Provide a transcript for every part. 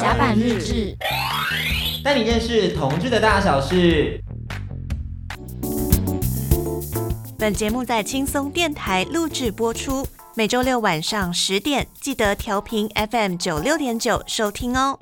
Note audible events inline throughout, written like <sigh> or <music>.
甲板日志，带你认识同志的大小事。本节目在轻松电台录制播出，每周六晚上十点记得调频 FM 九六点九收听哦。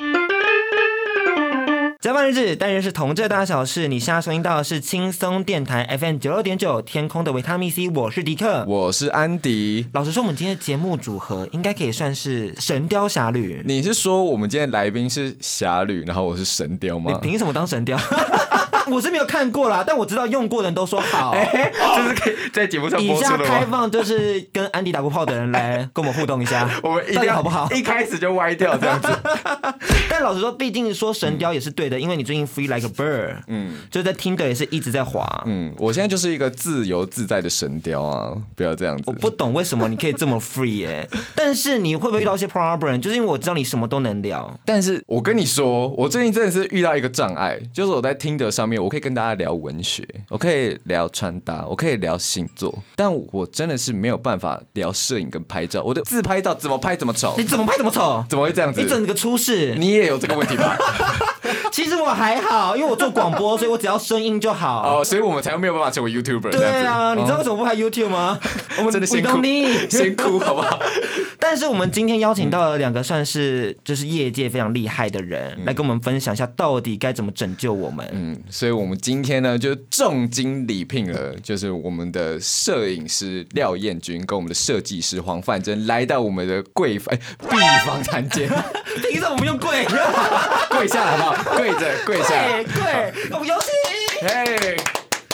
甲板日志，当然是同志的大小事。你现在收听到的是轻松电台 FM 九六点九，天空的维他命 C。我是迪克，我是安迪。老实说，我们今天的节目组合应该可以算是神雕侠侣。你是说我们今天来宾是侠侣，然后我是神雕吗？你凭什么当神雕？<laughs> 我是没有看过啦，但我知道用过的人都说好，欸、<laughs> 就是可以在节目上播出的。以下开放就是跟安迪打过炮的人来跟我们互动一下，<laughs> 我们一定好不好？一开始就歪掉这样子。<laughs> 但老实说，毕竟说神雕也是对的，因为你最近 free like a bird，嗯，就在 Tinder 也是一直在滑，嗯，我现在就是一个自由自在的神雕啊，不要这样子。我不懂为什么你可以这么 free 哎、欸，但是你会不会遇到一些 problem？就是因为我知道你什么都能聊，但是我跟你说，我最近真的是遇到一个障碍，就是我在 Tinder 上面，我可以跟大家聊文学，我可以聊穿搭，我可以聊星座，但我真的是没有办法聊摄影跟拍照。我的自拍照怎么拍怎么丑，你怎么拍怎么丑？怎么会这样子？你整个出事，你也有这个问题吧？<laughs> 其实我还好，因为我做广播，所以我只要声音就好。哦，所以我们才没有办法成为 YouTuber。对啊，你知道为什么不拍 YouTube 吗？<laughs> 我们真的辛苦，辛苦 <laughs> 好不好？但是我们今天邀请到了两个算是就是业界非常厉害的人，嗯、来跟我们分享一下到底该怎么拯救我们。嗯，所以我们今天呢就重金礼聘了，就是我们的摄影师廖彦君跟我们的设计师黄范真来到我们的贵哎，B 房谈间。凭什么不用跪？跪下来好不好？跪着 <laughs> 跪下来，跪，我们有戏。嘿，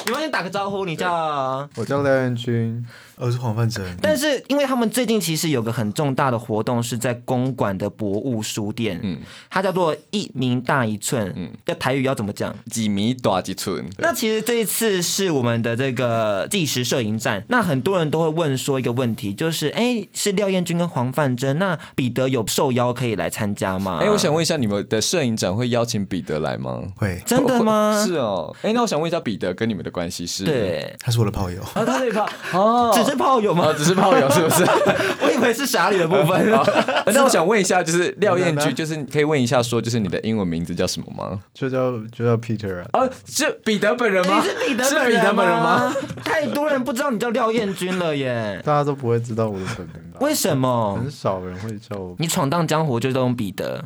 你们先打个招呼，你叫？我叫廖彦君。我是黄范真，但是因为他们最近其实有个很重大的活动，是在公馆的博物书店，嗯，它叫做一米大一寸，嗯，要台语要怎么讲？几米大几寸？那其实这一次是我们的这个纪实摄影展，那很多人都会问说一个问题，就是哎，是廖彦君跟黄范真，那彼得有受邀可以来参加吗？哎，我想问一下，你们的摄影展会邀请彼得来吗？会，真的吗？<laughs> 是哦，哎，那我想问一下，彼得跟你们的关系是？对，他是我的炮友，啊，他是炮哦，<laughs> 只是炮友吗？只是炮友是不是？<laughs> 我以为是侠侣的部分。<laughs> 那我想问一下，就是廖彦君，就是可以问一下，说就是你的英文名字叫什么吗？就叫就叫 Peter 啊。哦，是彼得本人吗？你是彼得本人吗？太多人不知道你叫廖彦君了耶。大家都不会知道我的本名吧？为什么？很少人会叫我。你闯荡江湖就都用彼得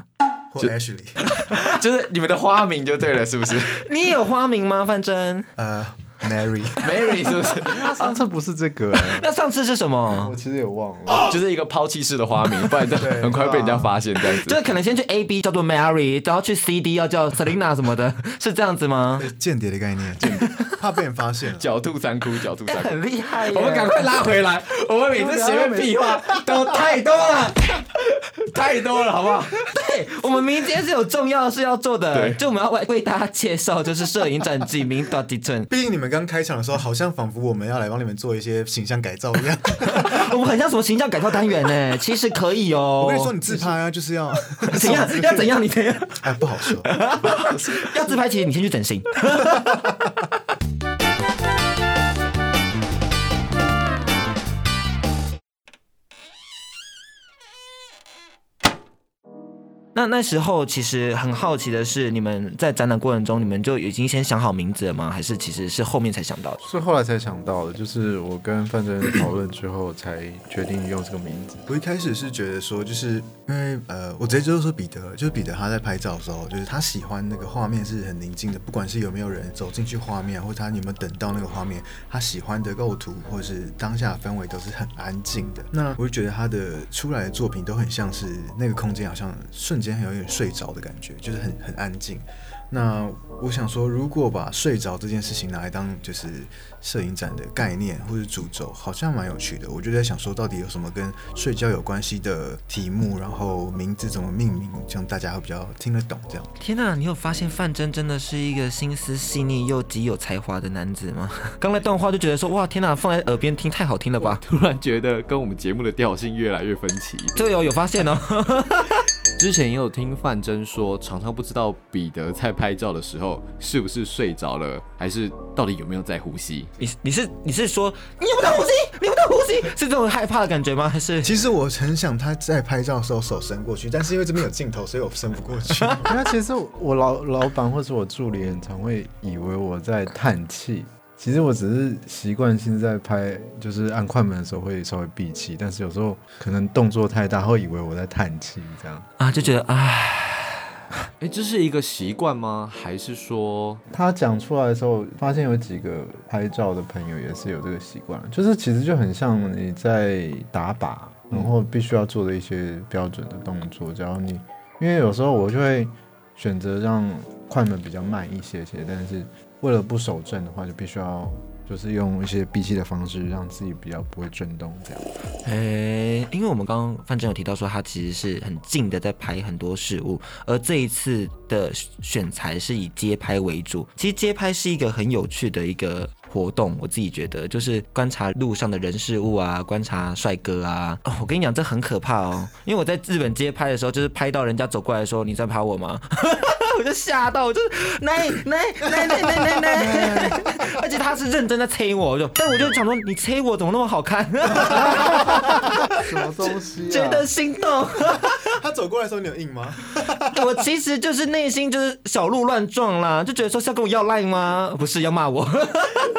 或 Ashley，<laughs> 就是你们的花名就对了，是不是？你也有花名吗？范真？呃。Mary，Mary <laughs> 是不是？<laughs> 上次不是这个，那上次是什么？我其实也忘了，<laughs> 就是一个抛弃式的花名，不然就很快被人家发现这样子。就是可能先去 A B 叫做 Mary，然后去 C D 要叫 Selina 什么的，是这样子吗？间谍的概念，间谍，怕被人发现。狡兔三窟，狡兔三窟，很厉害。我们赶快拉回来，我们每次前面屁话都太多了，太多了，好不好？对，我们明天是有重要的事要做的，就我们要为为大家介绍，就是摄影展几名到底寸。毕竟你们刚开场的时候，好像仿佛我们要来帮你们做一些形象改造一样。<laughs> 我们很像什么形象改造单元呢？其实可以哦。我跟你说，你自拍啊，就是要 <laughs> 怎样？<laughs> 要怎样？你怎样？哎，不好说。要自拍，其实你先去整形。那那时候其实很好奇的是，你们在展览过程中，你们就已经先想好名字了吗？还是其实是后面才想到的？是后来才想到的，就是我跟范真讨论之后才决定用这个名字。我一开始是觉得说，就是因为呃，我直接就是说彼得，就是彼得他在拍照的时候，就是他喜欢那个画面是很宁静的，不管是有没有人走进去画面，或者他有没有等到那个画面，他喜欢的构图或者是当下氛围都是很安静的。那我就觉得他的出来的作品都很像是那个空间好像瞬间。今天有点睡着的感觉，就是很很安静。那我想说，如果把睡着这件事情拿来当就是摄影展的概念或者主轴，好像蛮有趣的。我就在想说，到底有什么跟睡觉有关系的题目，然后名字怎么命名，这样大家会比较听得懂。这样。天哪，你有发现范真真的是一个心思细腻又极有才华的男子吗？<laughs> 刚才段话就觉得说，哇，天哪，放在耳边听太好听了吧？突然觉得跟我们节目的调性越来越分歧。这个有有发现哦。<laughs> <laughs> 之前也有听范真说，常常不知道彼得在拍照的时候是不是睡着了，还是到底有没有在呼吸？你你是你是说你有没有在呼吸？你有没有在呼吸？<laughs> 是这种害怕的感觉吗？还是其实我很想他在拍照的时候手伸过去，但是因为这边有镜头，所以我伸不过去。<laughs> 那其实我老老板或者我助理很常会以为我在叹气。其实我只是习惯性在拍，就是按快门的时候会稍微闭气，但是有时候可能动作太大，会以为我在叹气，这样啊，就觉得唉，<laughs> 哎，这是一个习惯吗？还是说他讲出来的时候，发现有几个拍照的朋友也是有这个习惯，就是其实就很像你在打靶，然后必须要做的一些标准的动作。只要你，因为有时候我就会选择让快门比较慢一些些，但是。为了不手震的话，就必须要就是用一些闭气的方式，让自己比较不会震动这样。哎、欸，因为我们刚刚范正有提到说，他其实是很近的在拍很多事物，而这一次的选材是以街拍为主。其实街拍是一个很有趣的一个活动，我自己觉得就是观察路上的人事物啊，观察帅哥啊。哦，<laughs> 我跟你讲，这很可怕哦，因为我在日本街拍的时候，就是拍到人家走过来说：“你在拍我吗？”我就吓到，我就是来来来来来来来，而且他是认真在催我，我就，但我就想说，你催我怎么那么好看？<laughs> 什么东西、啊？<laughs> 觉得心动。他走过来的时候，你有硬吗？<laughs> 我其实就是内心就是小鹿乱撞啦，就觉得说是要跟我要赖吗？不是要骂我。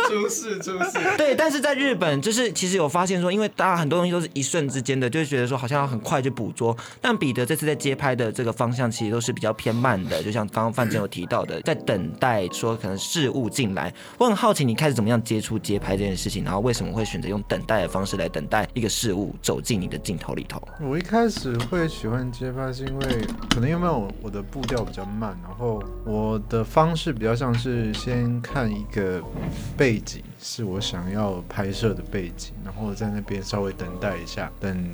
出 <laughs> 事出事。<laughs> 对，但是在日本，就是其实有发现说，因为大家很多东西都是一瞬之间的，就会觉得说好像要很快就捕捉。但彼得这次在街拍的这个方向，其实都是比较偏慢的，就像。刚刚范正有提到的，在等待说可能事物进来，我很好奇你开始怎么样接触街拍这件事情，然后为什么会选择用等待的方式来等待一个事物走进你的镜头里头？我一开始会喜欢接拍，是因为可能因为我我的步调比较慢，然后我的方式比较像是先看一个背景，是我想要拍摄的背景，然后在那边稍微等待一下，等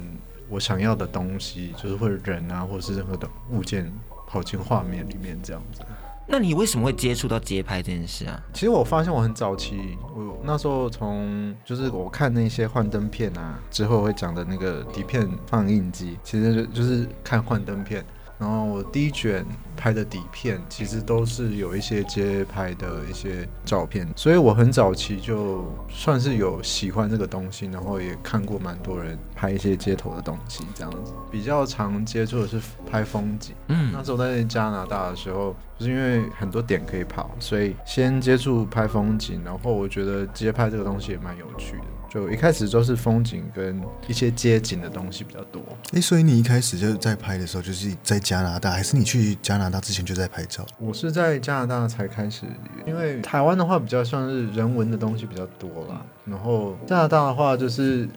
我想要的东西，就是会人啊，或者是任何的物件。跑进画面里面这样子，那你为什么会接触到街拍这件事啊？其实我发现我很早期，我那时候从就是我看那些幻灯片啊，之后会讲的那个底片放映机，其实就是看幻灯片。然后我第一卷拍的底片，其实都是有一些街拍的一些照片，所以我很早期就算是有喜欢这个东西，然后也看过蛮多人拍一些街头的东西，这样子。比较常接触的是拍风景，嗯，那时候在加拿大的时候。就是因为很多点可以跑，所以先接触拍风景，然后我觉得街拍这个东西也蛮有趣的。就一开始都是风景跟一些街景的东西比较多。哎，所以你一开始就在拍的时候，就是在加拿大，还是你去加拿大之前就在拍照？我是在加拿大才开始，因为台湾的话比较像是人文的东西比较多啦，然后加拿大的话就是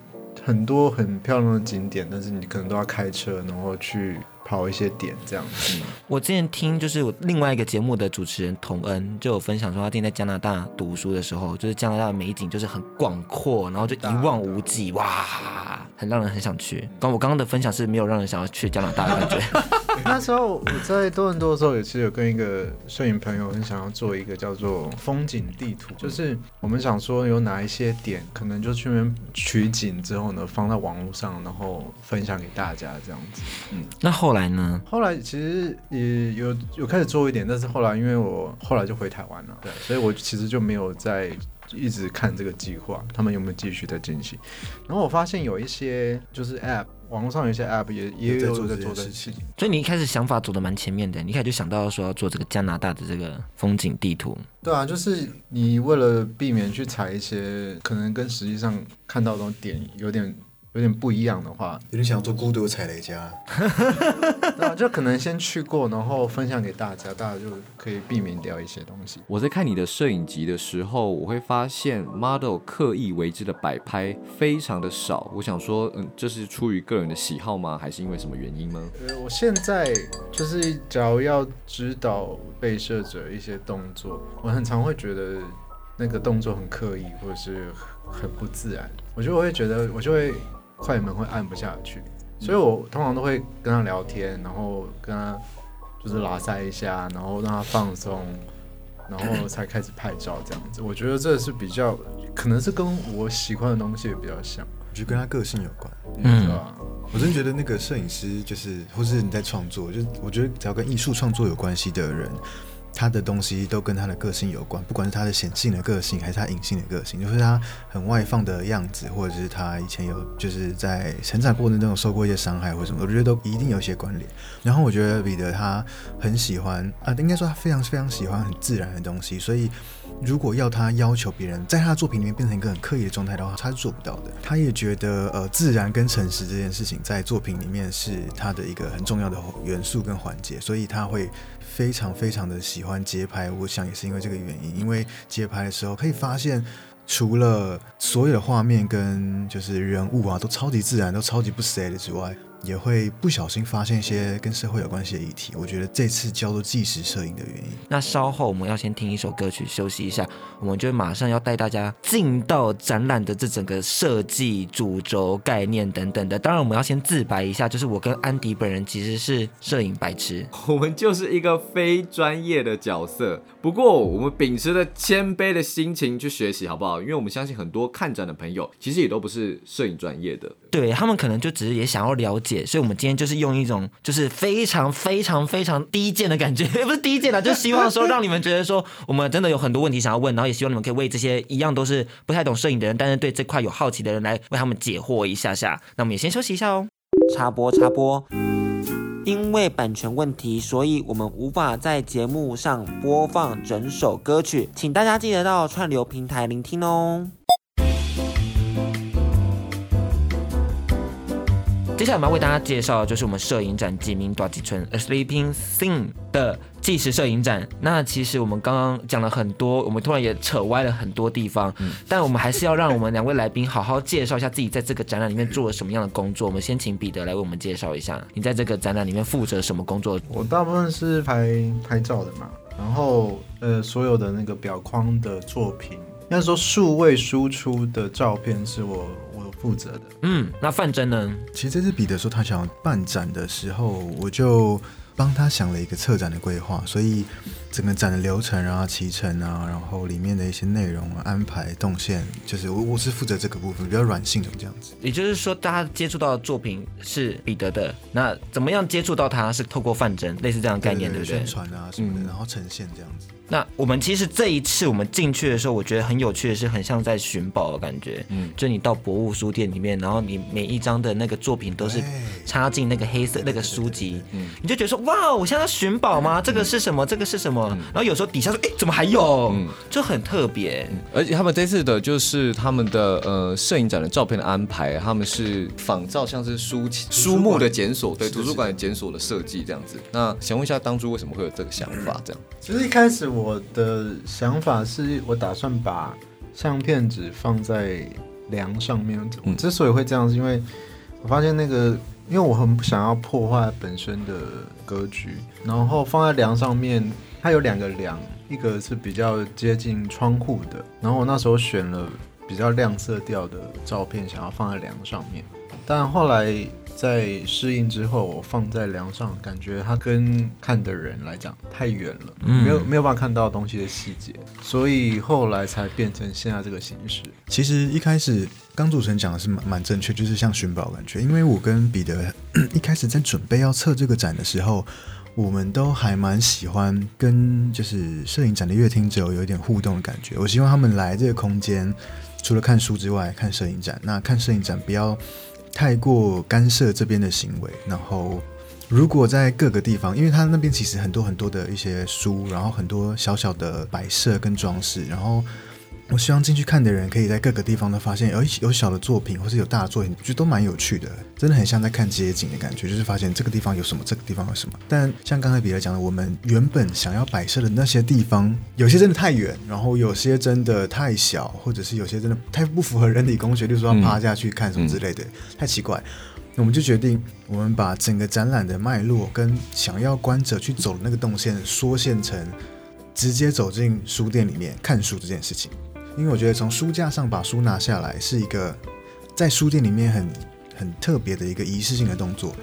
很多很漂亮的景点，但是你可能都要开车，然后去。跑一些点这样子。我之前听就是我另外一个节目的主持人童恩就有分享说，他之前在加拿大读书的时候，就是加拿大的美景就是很广阔，然后就一望无际，哇，很让人很想去。刚我刚刚的分享是没有让人想要去加拿大的感觉。<laughs> 那时候我在多伦多的时候，也是有跟一个摄影朋友很想要做一个叫做风景地图，就是我们想说有哪一些点，可能就去那边取景之后呢，放在网络上，然后分享给大家这样子。嗯，那后来呢？后来其实也有有开始做一点，但是后来因为我后来就回台湾了，对，所以我其实就没有再一直看这个计划，他们有没有继续在进行。然后我发现有一些就是 App。网络上有一些 App 也也有在做的事情，所以你一开始想法走的蛮前面的，你一开始就想到说要做这个加拿大的这个风景地图。对啊，就是你为了避免去踩一些可能跟实际上看到的点有点。有点不一样的话，有点想做孤独的踩雷家，<laughs> 那就可能先去过，然后分享给大家，大家就可以避免掉一些东西。我在看你的摄影集的时候，我会发现 model 刻意为之的摆拍非常的少。我想说，嗯，这是出于个人的喜好吗？还是因为什么原因吗？呃，我现在就是假如要指导被摄者一些动作，我很常会觉得那个动作很刻意，或者是很不自然。我就会觉得，我就会。快门会按不下去，所以我通常都会跟他聊天，然后跟他就是拉塞一下，然后让他放松，然后才开始拍照这样子。我觉得这是比较可能是跟我喜欢的东西也比较像。我觉得跟他个性有关。嗯是吧？我真觉得那个摄影师就是，或是你在创作，就是我觉得只要跟艺术创作有关系的人。他的东西都跟他的个性有关，不管是他的显性的个性，还是他隐性的个性，就是他很外放的样子，或者是他以前有就是在成长过程中有受过一些伤害或什么，我觉得都一定有一些关联。然后我觉得彼得他很喜欢啊，应该说他非常非常喜欢很自然的东西，所以如果要他要求别人在他的作品里面变成一个很刻意的状态的话，他是做不到的。他也觉得呃，自然跟诚实这件事情在作品里面是他的一个很重要的元素跟环节，所以他会。非常非常的喜欢街拍，我想也是因为这个原因。因为街拍的时候可以发现，除了所有的画面跟就是人物啊都超级自然，都超级不 sad 之外，也会不小心发现一些跟社会有关系的议题。我觉得这次叫做纪实摄影的原因。那稍后我们要先听一首歌曲休息一下，我们就马上要带大家进到展览的这整个设计主轴概念等等的。当然，我们要先自白一下，就是我跟安迪本人其实是摄影白痴，<laughs> 我们就是一个非专业的角色。不过，我们秉持着谦卑的心情去学习，好不好？因为我们相信很多看展的朋友其实也都不是摄影专业的，对他们可能就只是也想要了解。所以，我们今天就是用一种就是非常非常非常低贱的感觉，<laughs> 也不是低贱啦，就希望说让你们觉得说我们真的有很多问题想要问，然后也希望你们可以为这些一样都是不太懂摄影的人，但是对这块有好奇的人来为他们解惑一下下。那我们也先休息一下哦。插播插播，因为版权问题，所以我们无法在节目上播放整首歌曲，请大家记得到串流平台聆听哦。接下来我们要为大家介绍的就是我们摄影展吉明大吉村 A Sleeping Thing 的纪实摄影展。那其实我们刚刚讲了很多，我们突然也扯歪了很多地方，嗯、但我们还是要让我们两位来宾好好介绍一下自己在这个展览里面做了什么样的工作。我们先请彼得来为我们介绍一下，你在这个展览里面负责什么工作？我大部分是拍拍照的嘛，然后呃，所有的那个表框的作品，应该说数位输出的照片是我。负责的，嗯，那范真呢？其实这次彼得说他想要办展的时候，我就帮他想了一个策展的规划，所以整个展的流程啊、骑程啊，然后里面的一些内容啊、安排动线，就是我我是负责这个部分，比较软性的这样子。也就是说，大家接触到的作品是彼得的，那怎么样接触到他是透过范真，类似这样的概念，对，不对？宣传啊什么的，嗯、然后呈现这样子。那我们其实这一次我们进去的时候，我觉得很有趣的是，很像在寻宝的感觉。嗯，就你到博物书店里面，然后你每一张的那个作品都是插进那个黑色那个书籍，嗯，你就觉得说哇，我现在要寻宝吗？这个是什么？这个是什么？然后有时候底下说，哎，怎么还有？嗯，就很特别。而且他们这次的就是他们的呃摄影展的照片的安排，他们是仿照像是书书目的检索，对，图书馆的检索的设计这样子。那想问一下，当初为什么会有这个想法？这样，其实一开始。我的想法是我打算把相片纸放在梁上面。我之所以会这样，是因为我发现那个，因为我很不想要破坏本身的格局，然后放在梁上面，它有两个梁，一个是比较接近窗户的，然后我那时候选了比较亮色调的照片，想要放在梁上面，但后来。在适应之后，我放在梁上，感觉它跟看的人来讲太远了，嗯、没有没有办法看到东西的细节，所以后来才变成现在这个形式。其实一开始刚主持人讲的是蛮蛮正确，就是像寻宝感觉。因为我跟彼得一开始在准备要测这个展的时候，我们都还蛮喜欢跟就是摄影展的乐听者有一点互动的感觉。我希望他们来这个空间，除了看书之外，看摄影展。那看摄影展不要。太过干涉这边的行为，然后如果在各个地方，因为他那边其实很多很多的一些书，然后很多小小的摆设跟装饰，然后我希望进去看的人可以在各个地方都发现有有小的作品，或是有大的作品，我觉得都蛮有趣的，真的很像在看街景的感觉，就是发现这个地方有什么，这个地方有什么。但像刚才彼得讲的，我们原本想要摆设的那些地方，有些真的太远，然后有些真的太小，或者是有些真的太不符合人体工学，就是说要趴下去看什么之类的，嗯、太奇怪。我们就决定，我们把整个展览的脉络跟想要观者去走的那个动线缩线成直接走进书店里面看书这件事情。因为我觉得从书架上把书拿下来是一个在书店里面很很特别的一个仪式性的动作，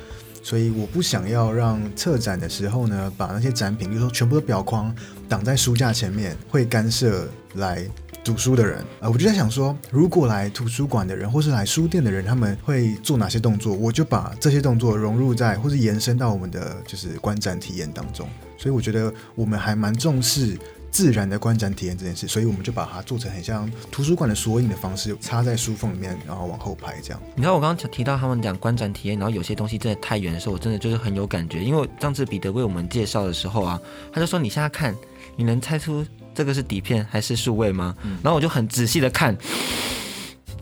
所以我不想要让策展的时候呢，把那些展品，比如说全部都表框挡在书架前面，会干涉来读书的人啊、呃，我就在想说，如果来图书馆的人或是来书店的人，他们会做哪些动作？我就把这些动作融入在或是延伸到我们的就是观展体验当中。所以我觉得我们还蛮重视自然的观展体验这件事，所以我们就把它做成很像图书馆的索引的方式，插在书缝里面，然后往后排这样。你知道我刚刚提到他们讲观展体验，然后有些东西真的太远的时候，我真的就是很有感觉。因为上次彼得为我们介绍的时候啊，他就说：“你现在看，你能猜出这个是底片还是数位吗？”嗯、然后我就很仔细的看，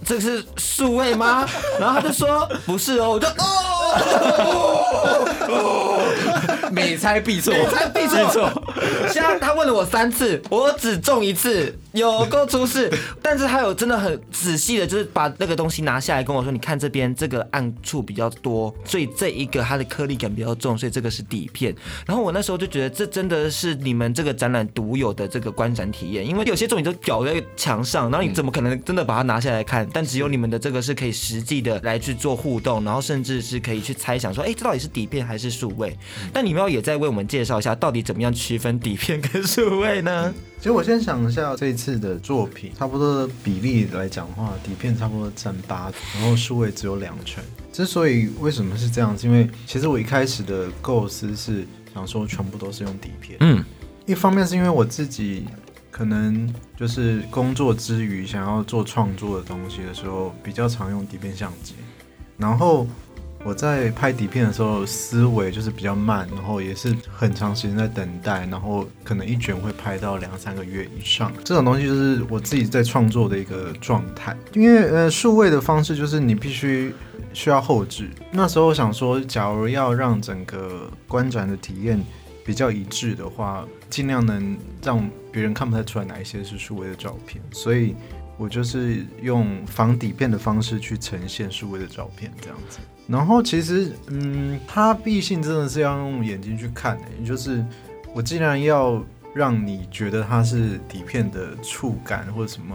这个是数位吗？然后他就说：“不是哦。”我就哦。<laughs> 每猜必错，每猜必错。<laughs> 现在他问了我三次，我只中一次，有够出事。但是他有真的很仔细的，就是把那个东西拿下来跟我说：“你看这边这个暗处比较多，所以这一个它的颗粒感比较重，所以这个是底片。”然后我那时候就觉得这真的是你们这个展览独有的这个观展体验，因为有些作品都裱在墙上，然后你怎么可能真的把它拿下来看？但只有你们的这个是可以实际的来去做互动，然后甚至是可以去猜想说：“哎，这到底是底片还是数位？”但你们要也在为我们介绍一下，到底怎么样区分底片跟数位呢？其实我先想一下这一次的作品，差不多的比例来讲的话，底片差不多占八，然后数位只有两成。之所以为什么是这样，是因为其实我一开始的构思是想说全部都是用底片。嗯，一方面是因为我自己可能就是工作之余想要做创作的东西的时候，比较常用底片相机，然后。我在拍底片的时候，思维就是比较慢，然后也是很长时间在等待，然后可能一卷会拍到两三个月以上。这种东西就是我自己在创作的一个状态。因为呃，数位的方式就是你必须需要后置。那时候我想说，假如要让整个观展的体验比较一致的话，尽量能让别人看不太出来哪一些是数位的照片，所以我就是用仿底片的方式去呈现数位的照片，这样子。然后其实，嗯，它毕竟真的是要用眼睛去看的，也就是我既然要让你觉得它是底片的触感或者什么，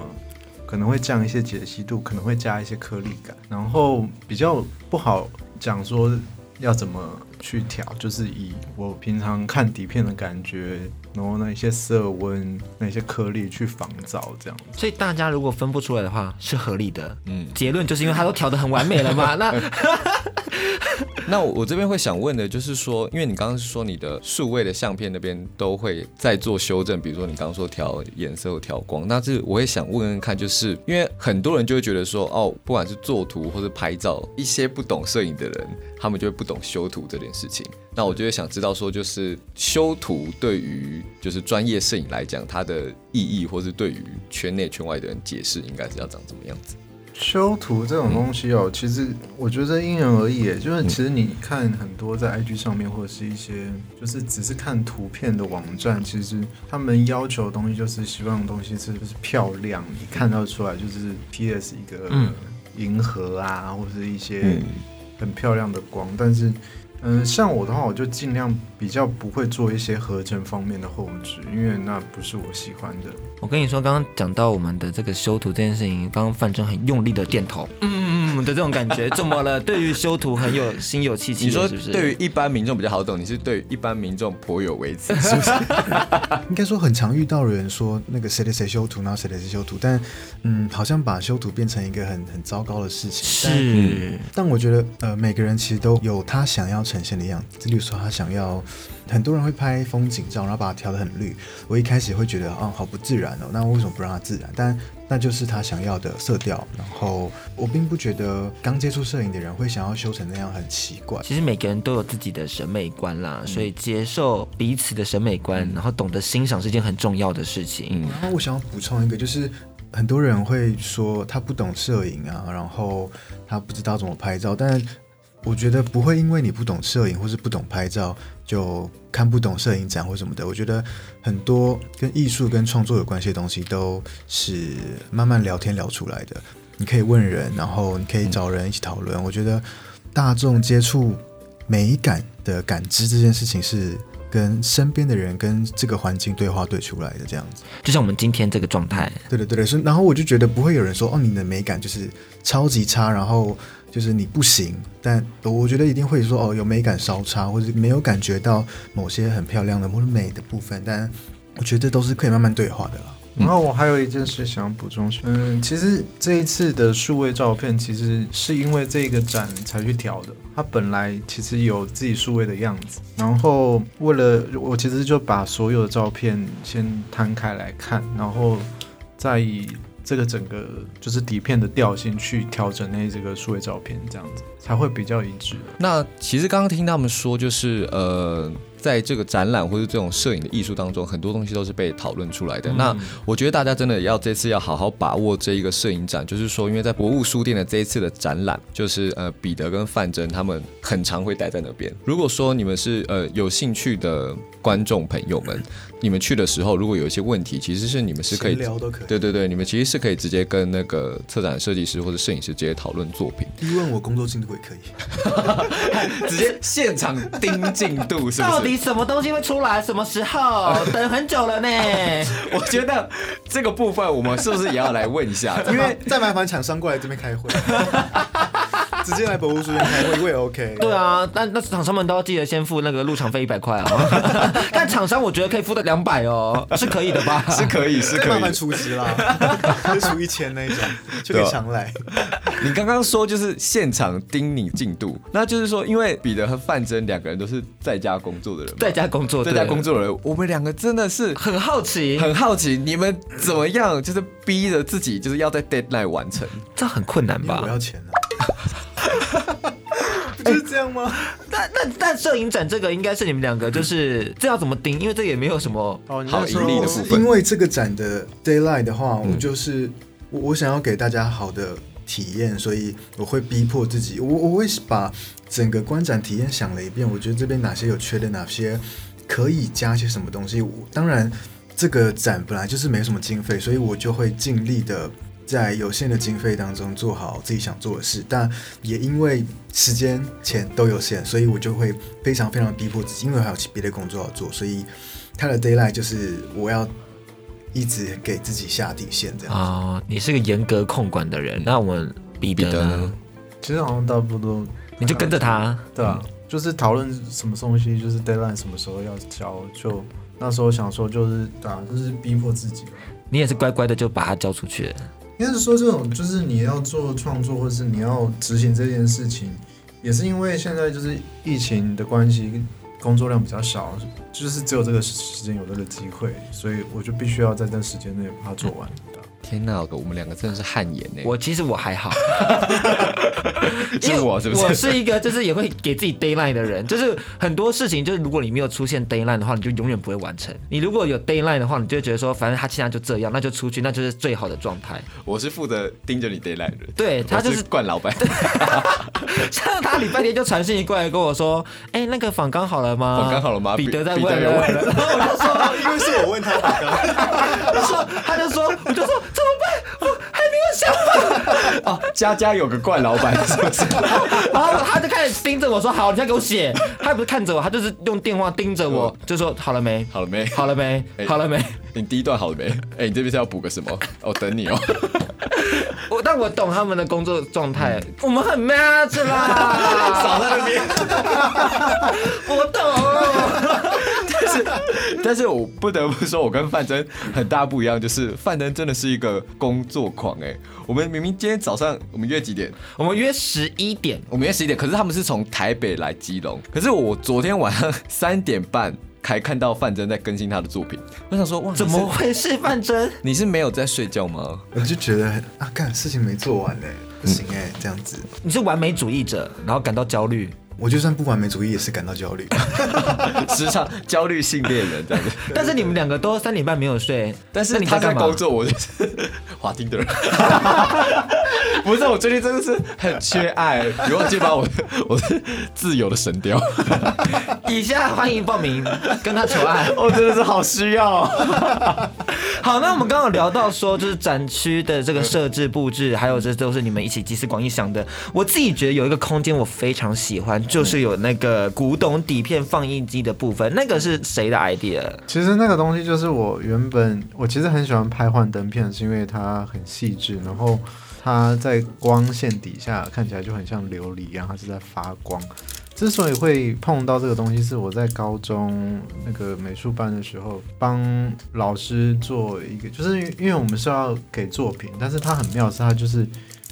可能会降一些解析度，可能会加一些颗粒感，然后比较不好讲说要怎么去调，就是以我平常看底片的感觉。然后那些色温、那些颗粒去仿造这样，所以大家如果分不出来的话是合理的。嗯，结论就是因为它都调得很完美了嘛。那 <laughs> 那我这边会想问的就是说，因为你刚刚是说你的数位的相片那边都会再做修正，比如说你刚刚说调颜色或调光，那这我也想问问看，就是因为很多人就会觉得说，哦，不管是做图或者拍照，一些不懂摄影的人，他们就会不懂修图这件事情。那我就会想知道说，就是修图对于就是专业摄影来讲，它的意义，或是对于圈内圈外的人解释，应该是要长什么样子？修图这种东西哦，嗯、其实我觉得因人而异。就是其实你看很多在 IG 上面，或者是一些就是只是看图片的网站，其实他们要求的东西就是希望东西是不是漂亮，你看到出来就是 PS 一个银河啊，或者是一些很漂亮的光，但是。嗯，像我的话，我就尽量比较不会做一些合成方面的后置，因为那不是我喜欢的。我跟你说，刚刚讲到我们的这个修图这件事情，刚刚范正很用力的点头，嗯嗯嗯的这种感觉，怎么了？对于修图很有心有戚戚，你说对于一般民众比较好懂，你是对于一般民众颇有微词，是不是？应该说很常遇到的人说那个谁谁谁修图，然后谁谁谁修图，但嗯，好像把修图变成一个很很糟糕的事情。是，但，嗯，但我觉得呃，每个人其实都有他想要呈现的样子，例如说他想要，很多人会拍风景照，然后把它调得很绿。我一开始会觉得啊，好不自然哦，那为什么不让它自然？但那就是他想要的色调。然后我并不觉得刚接触摄影的人会想要修成那样很奇怪。其实每个人都有自己的审美观啦，所以接受彼此的审美观，然后懂得欣赏是一件很重要的事情。嗯，然后我想要补充一个，就是很多人会说他不懂摄影啊，然后他不知道怎么拍照，但。我觉得不会因为你不懂摄影或是不懂拍照就看不懂摄影展或什么的。我觉得很多跟艺术跟创作有关系的东西都是慢慢聊天聊出来的。你可以问人，然后你可以找人一起讨论。我觉得大众接触美感的感知这件事情是跟身边的人跟这个环境对话对出来的这样子。就像我们今天这个状态。对对对对，是。然后我就觉得不会有人说哦，你的美感就是超级差，然后。就是你不行，但我觉得一定会说哦，有美感稍差，或者没有感觉到某些很漂亮的或者美的部分。但我觉得这都是可以慢慢对话的啦。然后我还有一件事想补充，嗯，其实这一次的数位照片，其实是因为这个展才去调的。它本来其实有自己数位的样子，然后为了我，其实就把所有的照片先摊开来看，然后再以这个整个就是底片的调性去调整那这个数位照片，这样子才会比较一致。那其实刚刚听他们说，就是呃。在这个展览或者这种摄影的艺术当中，很多东西都是被讨论出来的。嗯、那我觉得大家真的要这次要好好把握这一个摄影展，就是说，因为在博物书店的这一次的展览，就是呃彼得跟范真他们很常会待在那边。如果说你们是呃有兴趣的观众朋友们，你们去的时候如果有一些问题，其实是你们是可以聊都可以。对对对，你们其实是可以直接跟那个策展设计师或者摄影师直接讨论作品。提问我工作进度也可以，<laughs> 直接现场盯进度是不是？什么东西会出来？什么时候？等很久了呢。<laughs> 我觉得这个部分我们是不是也要来问一下？<laughs> 因为再麻烦厂商过来这边开会。<laughs> 直接来博物书店开会，我也 OK。对啊，但那厂商们都要记得先付那个入场费一百块啊。<laughs> 但厂商我觉得可以付到两百哦，是可以的吧？是可以，是可以。慢慢出资啦，就出一千那一种，就可以常来。你刚刚说就是现场盯你进度，那就是说，因为彼得和范真两个人都是在家工作的人，在家工作，在家工作的人，我们两个真的是很好奇，很好奇你们怎么样，就是逼着自己就是要在 deadline 完成，这很困难吧？我要钱啊。<laughs> 不就是这样吗？但但但摄影展这个应该是你们两个，就是这要怎么盯？因为这也没有什么好盈利的部分。因为这个展的 daylight 的话，我就是我我想要给大家好的体验，所以我会逼迫自己，我我会把整个观展体验想了一遍。我觉得这边哪些有缺点，哪些可以加些什么东西。当然，这个展本来就是没什么经费，所以我就会尽力的。在有限的经费当中做好自己想做的事，但也因为时间钱都有限，所以我就会非常非常逼迫自己，因为还有别的工作要做，所以他的 deadline 就是我要一直给自己下底线这样。哦，你是个严格控管的人，那我们彼得呢？其实好像大部分都你就跟着他，对啊，嗯、就是讨论什么东西，就是 deadline 什么时候要交，就那时候想说就是啊，就是逼迫自己。你也是乖乖的就把它交出去了。应该是说，这种就是你要做创作，或者是你要执行这件事情，也是因为现在就是疫情的关系，工作量比较少，就是只有这个时间有这个机会，所以我就必须要在这时间内把它做完。天哪，我们两个真的是汗颜呢。我其实我还好，<laughs> 是我是不是？我是一个就是也会给自己 deadline 的人，就是很多事情就是如果你没有出现 deadline 的话，你就永远不会完成。你如果有 deadline 的话，你就会觉得说，反正他现在就这样，那就出去，那就是最好的状态。我是负责盯着你 deadline 的，对他就是惯老板。<laughs> 像他礼拜天就传信息过来跟我说，哎、欸，那个访纲好了吗？访纲好了吗？彼得在问了，<laughs> 然后我就说，因为是我问他访纲，他说他就说，我就说。怎么办？我还没有想法。<laughs> 哦，家家有个怪老板，是不是？然 <laughs> 后他就开始盯着我说：“好，你再给我写。”他也不是看着我，他就是用电话盯着我，就说：“好了没？好了没？好了没？好了没？你第一段好了没？哎，你这边是要补个什么？我等你哦。<laughs> 我但我懂他们的工作状态，我们很 match 啦。少在那边。我懂。但是，但是我不得不说，我跟范真很大不一样，就是范真真的是一个工作狂哎。我们明明今天早上我们约几点？我们约十一点，我们约十一点。可是他们是从台北来基隆，可是我昨天晚上三点半才看到范真在更新他的作品。我想说，哇，怎么回事？范真，你是没有在睡觉吗？我就觉得啊，干事情没做完哎，不行哎，这样子。你是完美主义者，然后感到焦虑。我就算不完美主义，也是感到焦虑，<laughs> 时常焦虑性恋人这样子。<laughs> 但是你们两个都三点半没有睡，但是他在工作，我就是 <laughs> 滑丁的人。<laughs> 不是，我最近真的是很缺爱，别忘记把我我是自由的神雕。<laughs> 以下欢迎报名，跟他求爱。<laughs> 我真的是好需要。好，那我们刚刚有聊到说，就是展区的这个设置布置，还有这都是你们一起集思广益想的。我自己觉得有一个空间我非常喜欢。就是有那个古董底片放映机的部分，那个是谁的 idea？其实那个东西就是我原本我其实很喜欢拍幻灯片，是因为它很细致，然后它在光线底下看起来就很像琉璃一样，它是在发光。之所以会碰到这个东西，是我在高中那个美术班的时候，帮老师做一个，就是因为我们是要给作品，但是它很妙，是它就是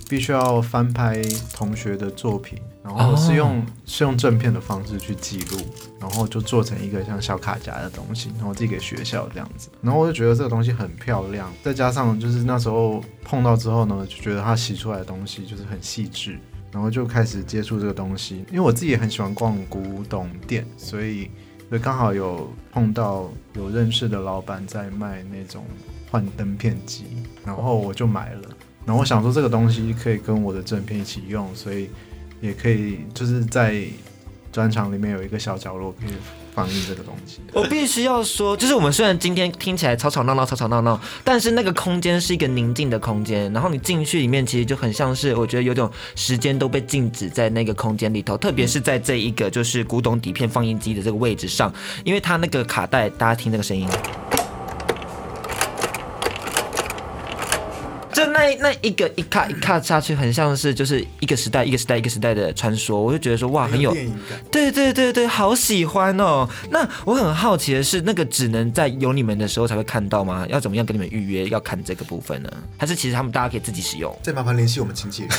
必须要翻拍同学的作品，然后是用、oh. 是用正片的方式去记录，然后就做成一个像小卡夹的东西，然后寄给学校这样子，然后我就觉得这个东西很漂亮，再加上就是那时候碰到之后呢，就觉得它洗出来的东西就是很细致。然后就开始接触这个东西，因为我自己也很喜欢逛古董店，所以就刚好有碰到有认识的老板在卖那种幻灯片机，然后我就买了。然后我想说这个东西可以跟我的正片一起用，所以也可以就是在专场里面有一个小角落可以。放映这个东西，我必须要说，就是我们虽然今天听起来吵吵闹闹、吵吵闹闹，但是那个空间是一个宁静的空间，然后你进去里面，其实就很像是我觉得有种时间都被静止在那个空间里头，特别是在这一个就是古董底片放映机的这个位置上，因为它那个卡带，大家听那个声音。就那那一个一卡一卡下去，很像是就是一个时代一个时代一个时代的穿梭，我就觉得说哇，很有，对对对对，好喜欢哦。那我很好奇的是，那个只能在有你们的时候才会看到吗？要怎么样跟你们预约要看这个部分呢？还是其实他们大家可以自己使用？再麻烦联系我们经纪人。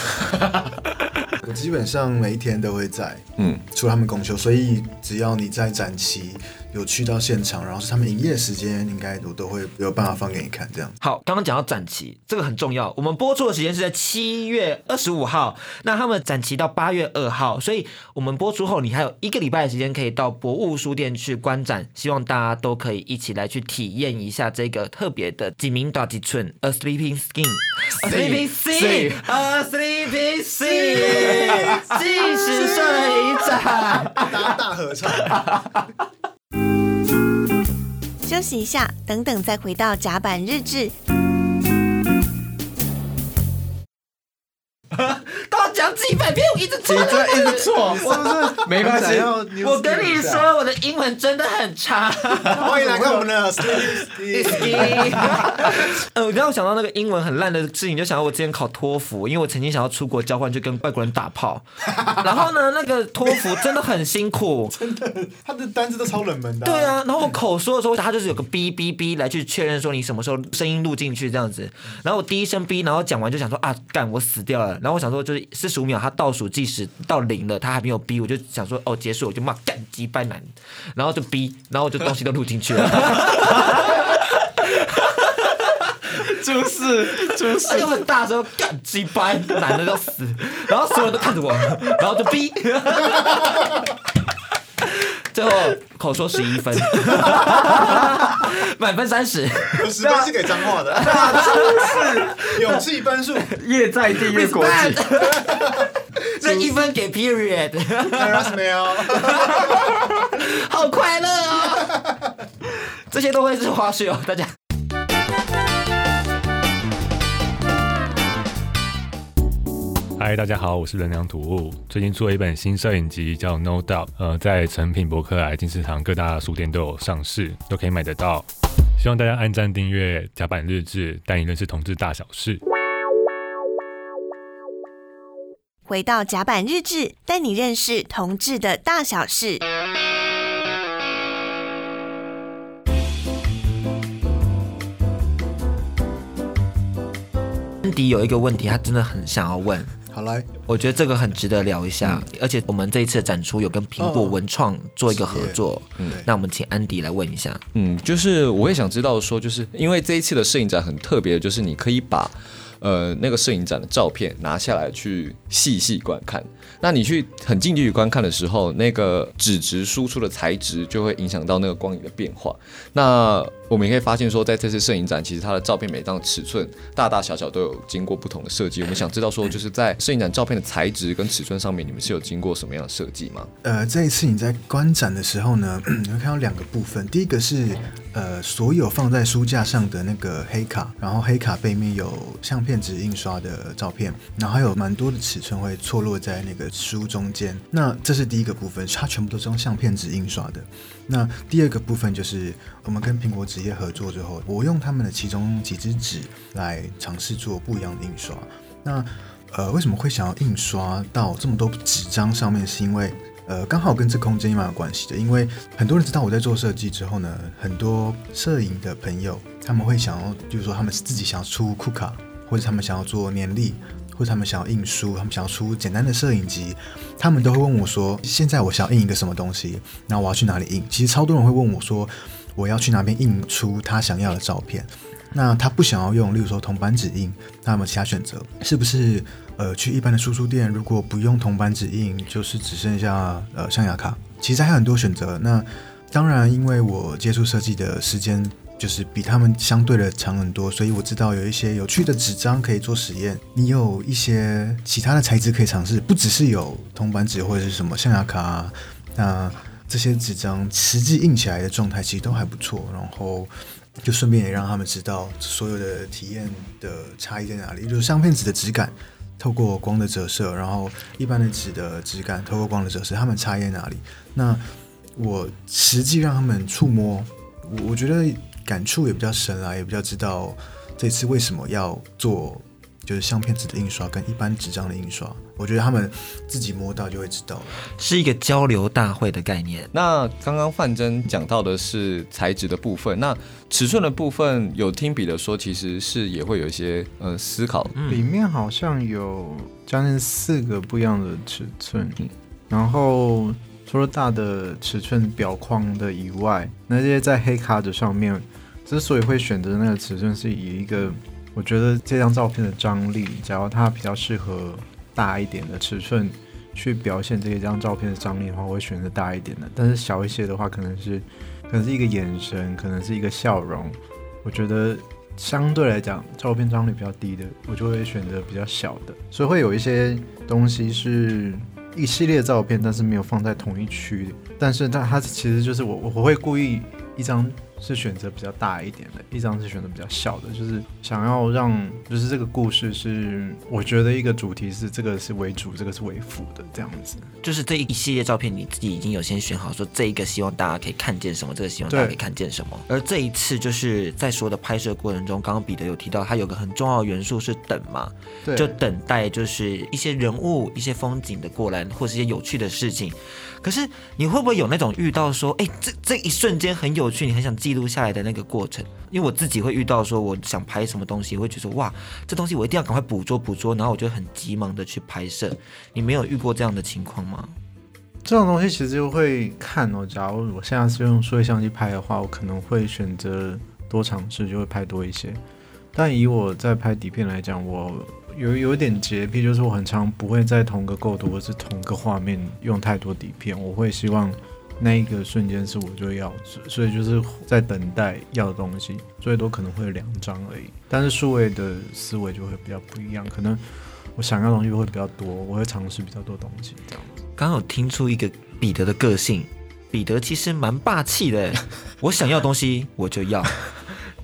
我基本上每一天都会在，嗯，除了他们公休，所以只要你在展期。有去到现场，然后是他们营业时间，应该我都会有办法放给你看。这样好，刚刚讲到展期，这个很重要。我们播出的时间是在七月二十五号，那他们展期到八月二号，所以我们播出后，你还有一个礼拜的时间可以到博物书店去观展。希望大家都可以一起来去体验一下这个特别的几名大几寸，A Sleeping Skin，A <laughs> Sleeping Sea，A Sleeping Sea，即时睡展，大大合唱。<laughs> 休息一下，等等再回到甲板日志。<laughs> 讲几百遍，我一直错，一直错，是不是？没关系，我跟你说，我的英文真的很差。<laughs> 欢迎来看我们的 Ski。<laughs> 呃，我刚刚想到那个英文很烂的事情，就想到我之前考托福，因为我曾经想要出国交换，去跟外国人打炮。然后呢，那个托福真的很辛苦，真的，他的单词都超冷门的。对啊，然后我口说的时候，他就是有个哔哔哔来去确认说你什么时候声音录进去这样子。然后我第一声哔，然后讲完就想说啊，干，我死掉了。然后我想说就是。四十五秒，他倒数计时到零了，他还没有逼，我就想说哦，结束，我就骂干鸡掰男，然后就逼，然后我就东西都录进去了，<laughs> 就是就是，又很大声干鸡掰男的要死，然后所有人都看着我，然后就逼。最后口说十一分，<laughs> 满分三十，有十分是给脏话的，是。勇气分数，越在地越国际，这 <laughs> 一分给 period，没有，好快乐哦，<laughs> 这些都会是花絮哦，大家。嗨，大家好，我是能量吐雾。最近出了一本新摄影集，叫 No Doubt，呃，在诚品、博客来、金石堂各大书店都有上市，都可以买得到。希望大家按赞订阅甲板日志，带你认识同志大小事。回到甲板日志，带你认识同志的大小事。安迪有一个问题，他真的很想要问。好来，我觉得这个很值得聊一下，嗯、而且我们这一次的展出有跟苹果文创做一个合作，嗯，那我们请安迪来问一下，嗯，就是我也想知道说，就是因为这一次的摄影展很特别，就是你可以把呃那个摄影展的照片拿下来去细细观看。那你去很近距离观看的时候，那个纸质输出的材质就会影响到那个光影的变化。那我们也可以发现说，在这次摄影展，其实它的照片每张尺寸大大小小都有经过不同的设计。我们想知道说，就是在摄影展照片的材质跟尺寸上面，你们是有经过什么样的设计吗？呃，这一次你在观展的时候呢，<clears throat> 你会看到两个部分。第一个是呃，所有放在书架上的那个黑卡，然后黑卡背面有相片纸印刷的照片，然后还有蛮多的尺寸会错落在那个。书中间，那这是第一个部分，它全部都是用相片纸印刷的。那第二个部分就是我们跟苹果纸职业合作之后，我用他们的其中几支纸来尝试做不一样的印刷。那呃，为什么会想要印刷到这么多纸张上面？是因为呃，刚好跟这空间蛮有关系的，因为很多人知道我在做设计之后呢，很多摄影的朋友他们会想要，就是说他们自己想要出库卡，或者他们想要做年历，或者他们想要印书，他们想要出简单的摄影集，他们都会问我说，现在我想要印一个什么东西，那我要去哪里印？其实超多人会问我说，我要去哪边印出他想要的照片。那他不想要用，例如说铜版纸印，那有没有其他选择？是不是呃去一般的书书店，如果不用铜版纸印，就是只剩下呃象牙卡？其实还有很多选择。那当然，因为我接触设计的时间就是比他们相对的长很多，所以我知道有一些有趣的纸张可以做实验。你有一些其他的材质可以尝试，不只是有铜版纸或者是什么象牙卡啊，那这些纸张实际印起来的状态其实都还不错。然后。就顺便也让他们知道所有的体验的差异在哪里，就是相片纸的质感透过光的折射，然后一般的纸的质感透过光的折射，他们差异在哪里？那我实际让他们触摸，我我觉得感触也比较深啦，也比较知道这次为什么要做。就是相片纸的印刷跟一般纸张的印刷，我觉得他们自己摸到就会知道了，是一个交流大会的概念。那刚刚范真讲到的是材质的部分，那尺寸的部分有听彼得说，其实是也会有一些呃思考。嗯，里面好像有将近四个不一样的尺寸，然后除了大的尺寸表框的以外，那些在黑卡纸上面之所以会选择那个尺寸，是以一个。我觉得这张照片的张力，假如它比较适合大一点的尺寸去表现这一张照片的张力的话，我会选择大一点的。但是小一些的话，可能是可能是一个眼神，可能是一个笑容。我觉得相对来讲，照片张力比较低的，我就会选择比较小的。所以会有一些东西是一系列照片，但是没有放在同一区。但是它它其实就是我我会故意一张。是选择比较大一点的，一张是选择比较小的，就是想要让，就是这个故事是，我觉得一个主题是这个是为主，这个是为辅的这样子。就是这一系列照片，你自己已经有先选好，说这一个希望大家可以看见什么，这个希望大家可以看见什么。而这一次就是在说的拍摄过程中，刚刚彼得有提到，它有个很重要的元素是等嘛，对，就等待就是一些人物、一些风景的过来，或是一些有趣的事情。可是你会不会有那种遇到说，哎，这这一瞬间很有趣，你很想记录下来的那个过程？因为我自己会遇到说，我想拍什么东西，会觉得哇，这东西我一定要赶快捕捉捕捉，然后我就很急忙的去拍摄。你没有遇过这样的情况吗？这种东西其实就会看哦。假如我现在是用数位相机拍的话，我可能会选择多尝试，就会拍多一些。但以我在拍底片来讲，我。有有点洁癖，就是我很常不会在同个构图或是同个画面用太多底片，我会希望那一个瞬间是我就要，所以就是在等待要的东西，最多可能会有两张而已。但是数位的思维就会比较不一样，可能我想要的东西会比较多，我会尝试比较多东西这样子。刚好听出一个彼得的个性，彼得其实蛮霸气的，我想要东西我就要。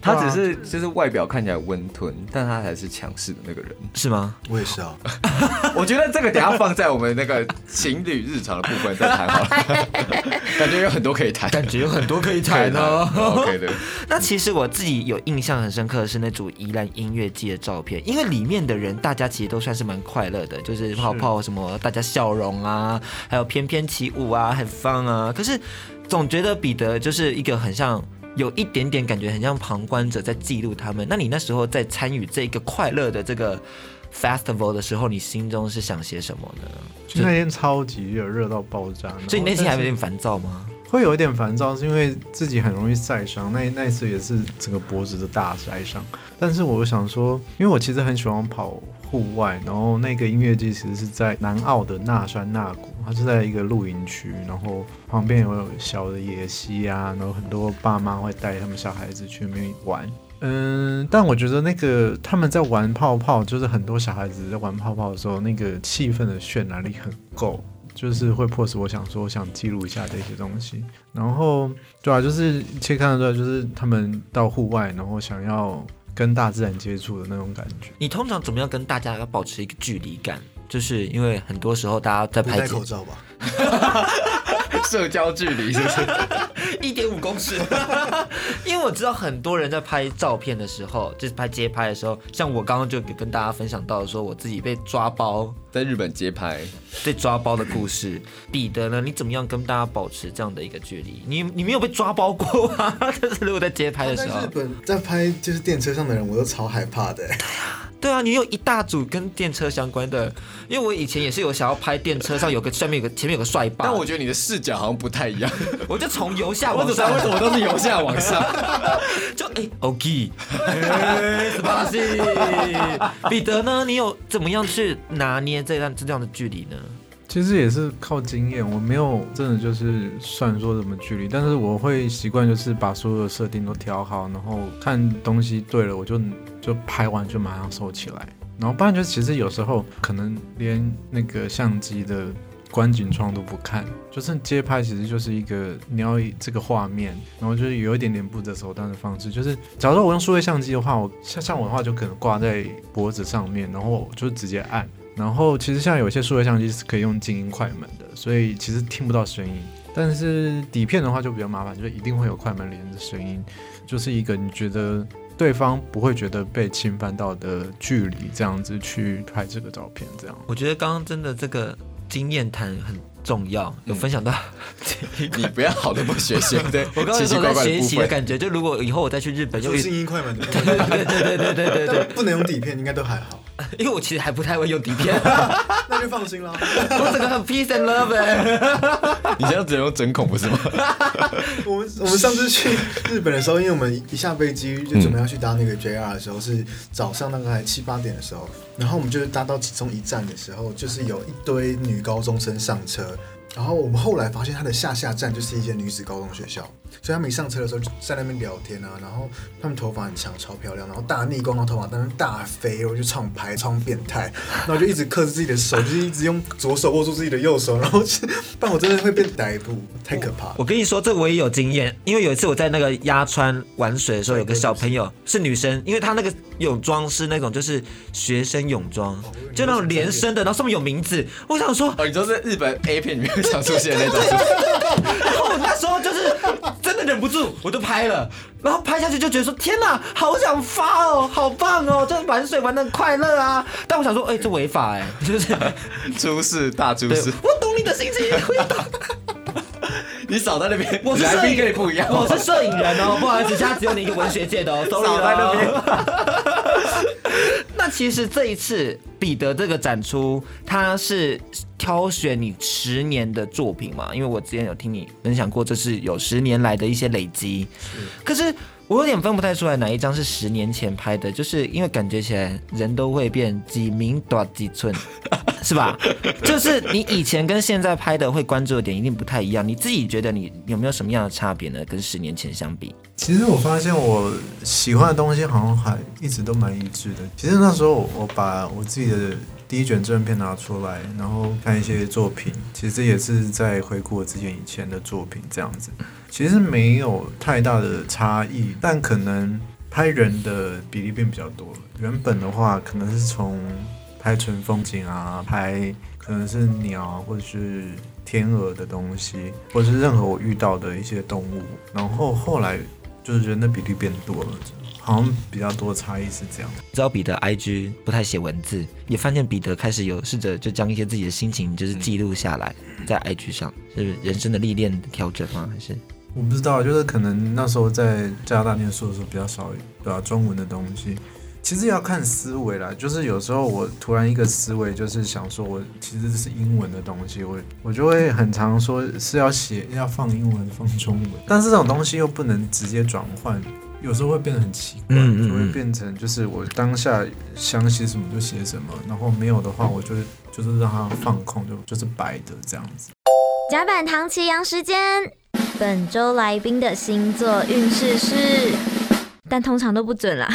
他只是就是外表看起来温吞，但他才是强势的那个人，是吗？我也是啊。<laughs> 我觉得这个等下放在我们那个情侣日常的部分再谈好了，<laughs> 感觉有很多可以谈，感觉有很多可以谈哦。OK 的。<laughs> 那其实我自己有印象很深刻的是那组宜兰音乐季的照片，因为里面的人大家其实都算是蛮快乐的，就是泡泡什么，大家笑容啊，还有翩翩起舞啊，很 fun 啊。可是总觉得彼得就是一个很像。有一点点感觉很像旁观者在记录他们。那你那时候在参与这个快乐的这个 festival 的时候，你心中是想些什么呢？就那天超级热，热到爆炸。所以你内心还有点烦躁吗？会有一点烦躁，是因为自己很容易晒伤。那那一次也是整个脖子的大晒伤。但是我想说，因为我其实很喜欢跑。户外，然后那个音乐季其实是在南澳的那山纳谷，它是在一个露营区，然后旁边有小的野溪啊，然后很多爸妈会带他们小孩子去那边玩。嗯，但我觉得那个他们在玩泡泡，就是很多小孩子在玩泡泡的时候，那个气氛的渲染力很够，就是会迫使我想说，我想记录一下这些东西。然后，对啊，就是可以看得出来，就是他们到户外，然后想要。跟大自然接触的那种感觉。你通常怎么样跟大家要保持一个距离感？就是因为很多时候大家在拍戴口罩吧，<laughs> 社交距离是不是？一点五公尺。<laughs> 因为我知道很多人在拍照片的时候，就是拍街拍的时候，像我刚刚就跟大家分享到说，我自己被抓包在日本街拍，被抓包的故事。彼得呢，你怎么样跟大家保持这样的一个距离？你你没有被抓包过吗？<laughs> 但是如果在街拍的时候，在日本在拍就是电车上的人，我都超害怕的。对啊，你有一大组跟电车相关的，因为我以前也是有想要拍电车上有个上面有个前面有个帅爸，但我觉得你的视角好像不太一样，我就从由下往上，为什么都是由下往上？<laughs> 就哎，OK，十八岁，彼得呢？你有怎么样去拿捏这段这样的距离呢？其实也是靠经验，我没有真的就是算说什么距离，但是我会习惯就是把所有的设定都调好，然后看东西对了，我就。就拍完就马上收起来，然后不然就其实有时候可能连那个相机的观景窗都不看，就是街拍其实就是一个你要这个画面，然后就是有一点点不择手段的方式，就是假如说我用数位相机的话，我像像我的话就可能挂在脖子上面，然后就直接按，然后其实像有些数位相机是可以用静音快门的，所以其实听不到声音，但是底片的话就比较麻烦，就是一定会有快门连的声音，就是一个你觉得。对方不会觉得被侵犯到的距离，这样子去拍这个照片，这样。我觉得刚刚真的这个经验谈很重要，有分享到。嗯、你不要好的不学习，<laughs> 对我刚刚说在学习的感觉，就如果以后我再去日本，就静音快门，<laughs> 对对对对对对对对，不能用底片，应该都还好。因为我其实还不太会用底片，<laughs> 那就放心了。<laughs> 我整个很 peace and love 哎。<laughs> 你现在只能用针孔不是吗？我们我们上次去日本的时候，因为我们一下飞机就准备要去搭那个 JR 的时候，是早上大概七八点的时候，然后我们就是搭到其中一站的时候，就是有一堆女高中生上车。然后我们后来发现，他的下下站就是一间女子高中学校，所以他们一上车的时候就在那边聊天啊。然后他们头发很长，超漂亮，然后大逆光，然后头发在那大飞，我就唱排唱变态。<laughs> 然后就一直克制自己的手，就是一直用左手握住自己的右手，然后不然 <laughs> 我真的会被逮捕，太可怕了。我跟你说，这我也有经验，因为有一次我在那个鸭川玩水的时候，有个小朋友是女生，因为她那个泳装是那种就是学生泳装，就那种连身的，然后上面有名字。我想说，哦，你说是日本 A 片里面。想出现那种，<laughs> 然后我那时候就是真的忍不住，我就拍了，然后拍下去就觉得说天哪，好想发哦，好棒哦，就是玩水玩的快乐啊！但我想说，哎、欸，这违法哎，<laughs> 就是出事大出事。我懂你的心情，我懂。<laughs> 你少在那边，我是摄影跟你不一样，我是摄影人哦，不好意思，家只有你一个文学界的哦，少在那边。<laughs> 那其实这一次彼得这个展出，他是挑选你十年的作品嘛？因为我之前有听你分享过，这是有十年来的一些累积。可是我有点分不太出来哪一张是十年前拍的，就是因为感觉起来人都会变几名多几寸，<laughs> 是吧？就是你以前跟现在拍的会关注的点一定不太一样。你自己觉得你有没有什么样的差别呢？跟十年前相比？其实我发现我喜欢的东西好像还一直都蛮一致的。其实那时候我把我自己的第一卷正片拿出来，然后看一些作品，其实也是在回顾我之前以前的作品这样子。其实没有太大的差异，但可能拍人的比例变比较多。原本的话可能是从拍纯风景啊，拍可能是鸟或者是。天鹅的东西，或者是任何我遇到的一些动物，然后后来就是人的比例变多了，好像比较多差异是这样。知道彼得 IG 不太写文字，也发现彼得开始有试着就将一些自己的心情就是记录下来在 IG 上，是是人生的历练调整吗？还是我不知道，就是可能那时候在加拿大念书的时候比较少比较中文的东西。其实要看思维啦，就是有时候我突然一个思维，就是想说，我其实这是英文的东西，我我就会很常说是要写要放英文放中文，但是这种东西又不能直接转换，有时候会变得很奇怪，就会变成就是我当下想写什么就写什么，然后没有的话，我就就是让它放空，就就是白的这样子。甲板唐奇阳时间，本周来宾的星座运势是，但通常都不准啦。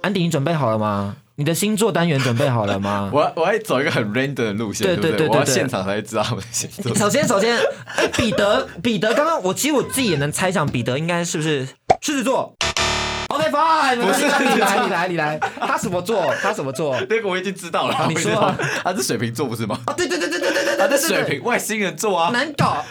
安迪，你准备好了吗？你的星座单元准备好了吗？<laughs> 我我要走一个很 random 的路线，对对对，我要现场才知道我的星座。<laughs> 首先，首先，哎，彼得，彼得，刚刚我其实我自己也能猜想，彼得应该是不是狮子座？哦，OK fine，不是你来你来你来，他什么座？他什么座？那个我已经知道了，你说他是水瓶座不是吗？啊，对对对对对对对，他对是水瓶，外星人座啊。难搞。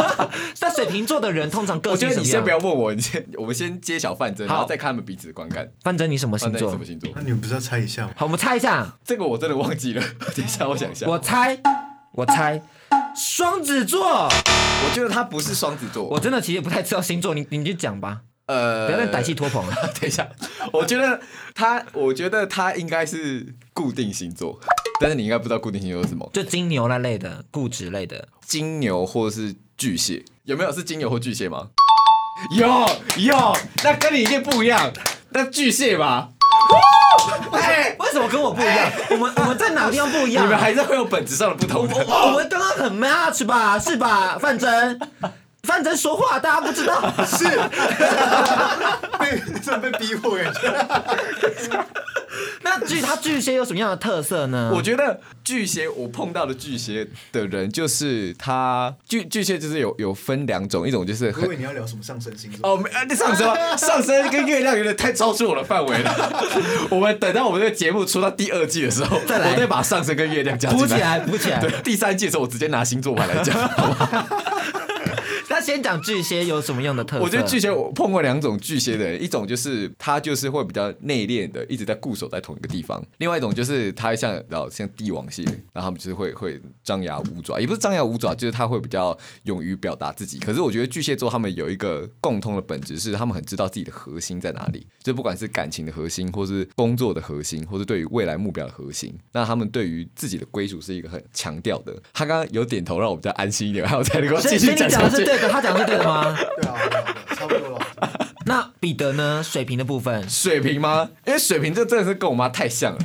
<laughs> 那水瓶座的人通常个性我觉？得你先不要问我，你先我们先揭晓范真，然后再看他们彼此的观感。范真，你什么星座你什么？星座那？你们不是要猜一下吗？好，我们猜一下。这个我真的忘记了，<laughs> 等一下我想一下。我猜，我猜，双子座。我觉得他不是双子座，我真的其实不太知道星座，你你就讲吧，呃，不要再歹气拖棚了。<laughs> 等一下，我觉得他，我觉得他应该是固定星座，但是你应该不知道固定星座是什么，就金牛那类的，固执类的。金牛或者是巨蟹，有没有是金牛或巨蟹吗？有有，那跟你一定不一样，那巨蟹吧？哎，为什么跟我不一样？我们我们在哪个地方不一样？你们还是会有本质上的不同的。我们刚刚很 match 吧？是吧？范真，范真说话大家不知道。是，<laughs> 被真的被逼迫感觉。那巨他巨蟹有什么样的特色呢？我觉得巨蟹，我碰到的巨蟹的人，就是他巨巨蟹就是有有分两种，一种就是我以很为你要聊什么上升星座？哦，没，啊那上升上升跟月亮有点太超出我的范围了。<laughs> 我们等到我们这个节目出到第二季的时候，再来我再把上升跟月亮补起来，补起来。对，第三季的时候，我直接拿星座牌来讲。好不好那先讲巨蟹有什么样的特色？我觉得巨蟹，我碰过两种巨蟹的人，一种就是他就是会比较内敛的，一直在固守在同一个地方；另外一种就是他像然后像帝王蟹，然后他们就是会会张牙舞爪，也不是张牙舞爪，就是他会比较勇于表达自己。可是我觉得巨蟹座他们有一个共通的本质是，他们很知道自己的核心在哪里，就不管是感情的核心，或是工作的核心，或是对于未来目标的核心，那他们对于自己的归属是一个很强调的。他刚刚有点头，让我比较安心一点，还有才能够继续所以所以你讲讲下去。的是 <laughs> 对的，<laughs> 他讲的是对的吗？对啊，差不多了。那彼得呢？水瓶的部分，水瓶吗？因为水瓶这真的是跟我妈太像了。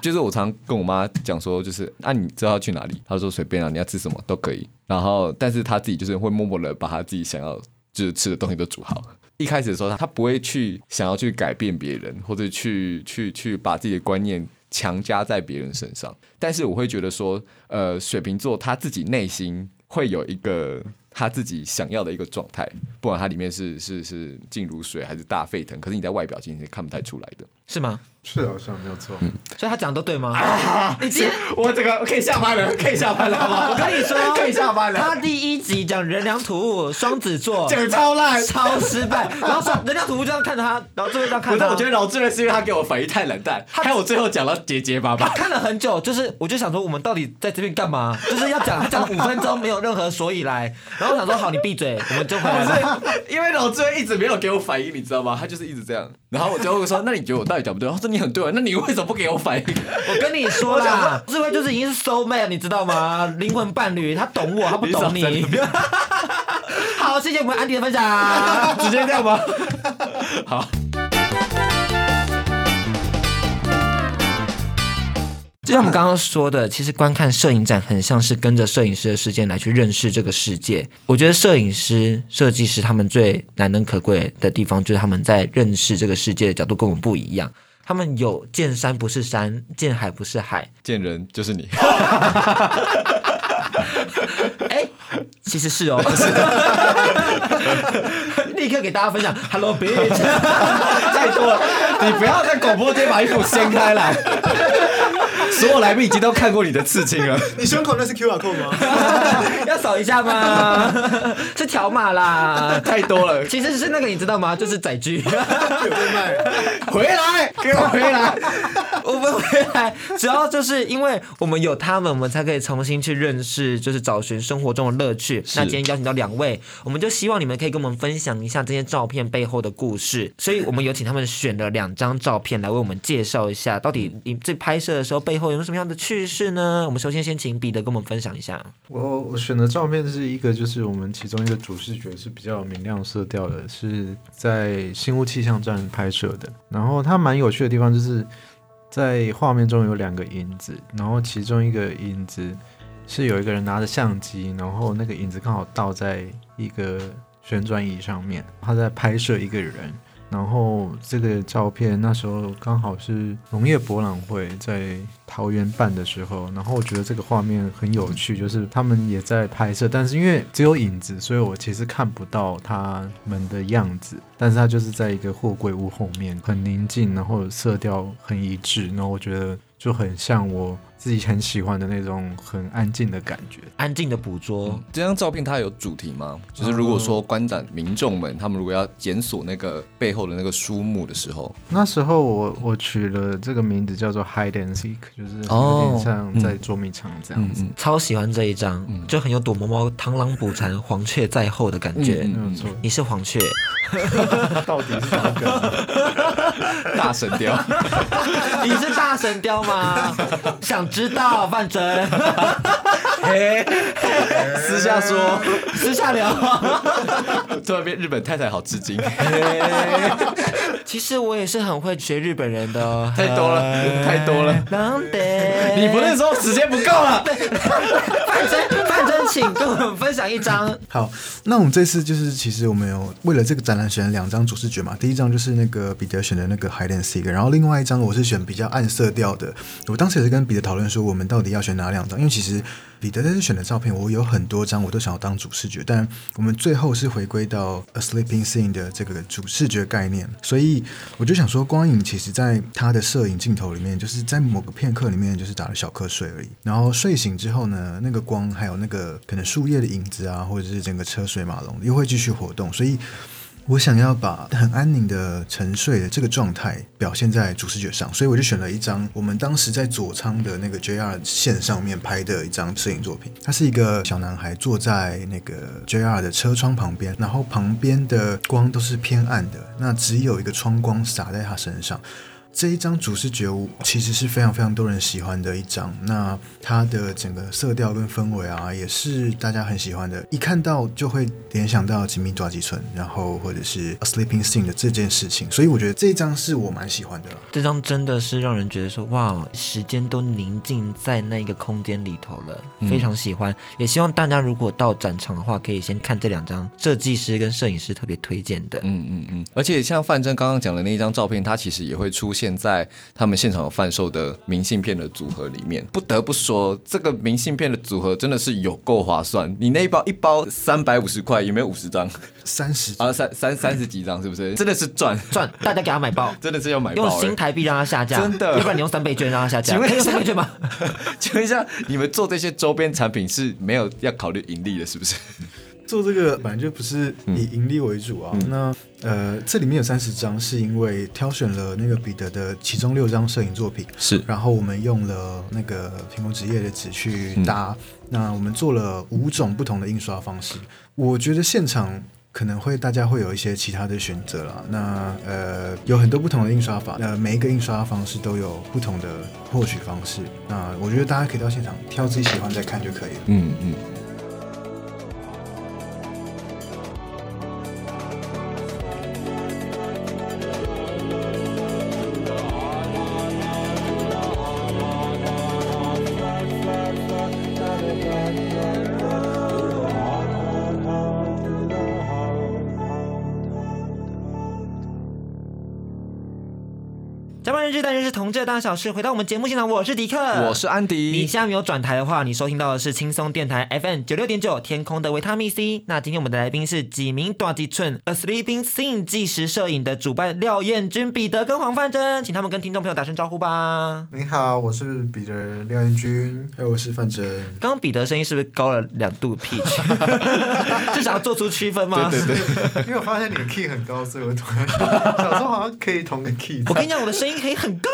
就是我常跟我妈讲说，就是啊，你知道要去哪里？她说随便啊，你要吃什么都可以。然后，但是她自己就是会默默的把她自己想要就是吃的东西都煮好。一开始的时候，她她不会去想要去改变别人，或者去去去把自己的观念强加在别人身上。但是我会觉得说，呃，水瓶座他自己内心会有一个。他自己想要的一个状态，不管它里面是是是静如水还是大沸腾，可是你在外表其实是看不太出来的。是吗？是好像没有错。所以他讲的都对吗？啊！你今天我这个可以下班了，可以下班了，好吗？我跟你说，<laughs> 可以下班了。他第一集讲人良土物，双子座讲超烂，超失败。然后说人良土物这样看着他，然后最后这样看不是，他。我觉得老智的是因为他给我反应太冷淡，害我最后讲到结结巴巴。看了很久，就是我就想说，我们到底在这边干嘛？就是要讲，他讲了五分钟，没有任何所以来。然后我想说，好，你闭嘴，我们就回来了。<laughs> 因为老智一直没有给我反应，你知道吗？他就是一直这样。然后我就会说，那你觉得我到底讲不对？他说你很对啊，那你为什么不给我反应？我跟你说啦，智慧就是已经是 soul mate，你知道吗？灵魂伴侣，他懂我，他不懂你。你 <laughs> 好，谢谢我们安迪的分享。<laughs> 直接这样吧？好。就像我们刚刚说的，其实观看摄影展很像是跟着摄影师的视线来去认识这个世界。我觉得摄影师、设计师他们最难能可贵的地方，就是他们在认识这个世界的角度跟我们不一样。他们有见山不是山，见海不是海，见人就是你。<laughs> 哎，其实是哦，<laughs> 立刻给大家分享。Hello <laughs> bitch，太多了，你不要在广播间把衣服掀开来。<laughs> 所有来宾已经都看过你的刺青了。你胸口那是 QR code 吗？<laughs> 要扫一下吗？是条码啦，太多了。其实是那个，你知道吗？就是载具。有在卖。回来，给我回来。我们回来，主要就是因为我们有他们，我们才可以重新去认识，就是找寻生活中的乐趣。那今天邀请到两位，我们就希望你们可以跟我们分享一下这些照片背后的故事。所以我们有请他们选了两张照片来为我们介绍一下，到底你这拍摄的时候背后有什么样的趣事呢？我们首先先请彼得跟我们分享一下。我我选的照片是一个，就是我们其中一个主视觉是比较明亮色调的，是在新屋气象站拍摄的。然后它蛮有趣的地方就是。在画面中有两个影子，然后其中一个影子是有一个人拿着相机，然后那个影子刚好倒在一个旋转椅上面，他在拍摄一个人，然后这个照片那时候刚好是农业博览会在桃园办的时候，然后我觉得这个画面很有趣，就是他们也在拍摄，但是因为只有影子，所以我其实看不到他们的样子。但是他就是在一个货柜屋后面，很宁静，然后色调很一致，然后我觉得就很像我。自己很喜欢的那种很安静的感觉，安静的捕捉。嗯、这张照片它有主题吗？就是如果说观展民众们他们如果要检索那个背后的那个书目的时候，那时候我我取了这个名字叫做 Hide and Seek，就是有点像在捉迷藏这样子。哦嗯嗯嗯、超喜欢这一张，就很有躲猫猫、螳螂捕蝉、黄雀在后的感觉。没有错，你是黄雀，<laughs> 到底是哪个？<laughs> 大神雕，<laughs> 你是大神雕吗？想。知道范真，<laughs> 嘿，私下说，私下聊，突然变日本太太好吃惊。其实我也是很会学日本人的，哦，太多了，太多了。你不是说时间不够了？<laughs> 范真，真，请跟我们分享一张。好，那我们这次就是，其实我们有为了这个展览选了两张主视觉嘛。第一张就是那个彼得选的那个 hidden Seek，然后另外一张我是选比较暗色调的。我当时也是跟彼得讨论说，我们到底要选哪两张？因为其实彼得这次选的照片，我有很多张我都想要当主视觉，但我们最后是回归到 A Sleeping Scene 的这个主视觉概念，所以我就想说，光影其实在他的摄影镜头里面，就是在某个片刻里面就是打了小瞌睡而已，然后睡醒之后呢，那个光还有那个可能树叶的影子啊，或者是整个车水马龙又会继续活动，所以。我想要把很安宁的沉睡的这个状态表现在主视觉上，所以我就选了一张我们当时在左仓的那个 JR 线上面拍的一张摄影作品。他是一个小男孩坐在那个 JR 的车窗旁边，然后旁边的光都是偏暗的，那只有一个窗光洒在他身上。这一张主视觉悟其实是非常非常多人喜欢的一张，那它的整个色调跟氛围啊，也是大家很喜欢的，一看到就会联想到吉米抓吉村，然后或者是 A Sleeping Scene 的这件事情，所以我觉得这一张是我蛮喜欢的。这张真的是让人觉得说，哇，时间都宁静在那个空间里头了，非常喜欢。嗯、也希望大家如果到展场的话，可以先看这两张设计师跟摄影师特别推荐的。嗯嗯嗯，而且像范真刚刚讲的那一张照片，它其实也会出现。现在他们现场有贩售的明信片的组合里面，不得不说，这个明信片的组合真的是有够划算。你那一包一包三百五十块，有没有五十张？三十啊，三三三十几张，是不是？真的是赚赚！大家给他买包，<laughs> 真的是要买包。用新台币让他下架，真的。要不然你用三倍券让他下架。请问用三倍券吗？<laughs> 请问一下，你们做这些周边产品是没有要考虑盈利的，是不是？做这个本来就不是以盈利为主啊。嗯、那呃，这里面有三十张，是因为挑选了那个彼得的其中六张摄影作品，是。然后我们用了那个苹果纸业的纸去搭。嗯、那我们做了五种不同的印刷方式。我觉得现场可能会大家会有一些其他的选择啦。那呃，有很多不同的印刷法，呃，每一个印刷方式都有不同的获取方式。那我觉得大家可以到现场挑自己喜欢再看就可以了。嗯嗯。嗯这大小事回到我们节目现场，我是迪克，我是安迪。你现在没有转台的话，你收听到的是轻松电台 FM 九六点九天空的维他命 C。那今天我们的来宾是几名大吉村 A Sleeping Scene 纪实摄影的主办廖彦君、彼得跟黄范真，请他们跟听众朋友打声招呼吧。你好，我是彼得廖彦君，还有我是范真。刚刚彼得声音是不是高了两度 pitch？<laughs> 是想要做出区分吗？对对对，<laughs> 因为我发现你的 key 很高，所以我突然想说好像可以同个 key。我跟你讲，我的声音可以很高。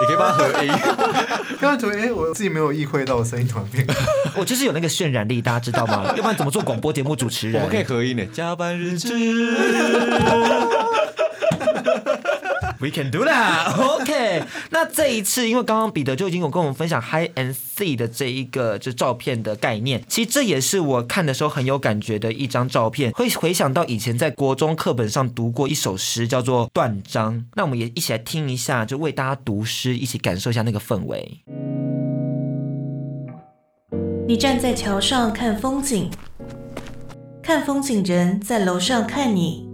你可以帮他合音。<laughs> 刚刚突然，哎，我自己没有意会到我声音突然变。<laughs> 我就是有那个渲染力，大家知道吗？<laughs> 要不然怎么做广播节目主持人？我们可以合音的。加班日志。We can do that. <laughs> OK。那这一次，因为刚刚彼得就已经有跟我们分享 “high and see” 的这一个就照片的概念。其实这也是我看的时候很有感觉的一张照片，会回想到以前在国中课本上读过一首诗，叫做《断章》。那我们也一起来听一下，就为大家读诗，一起感受一下那个氛围。你站在桥上看风景，看风景人在楼上看你。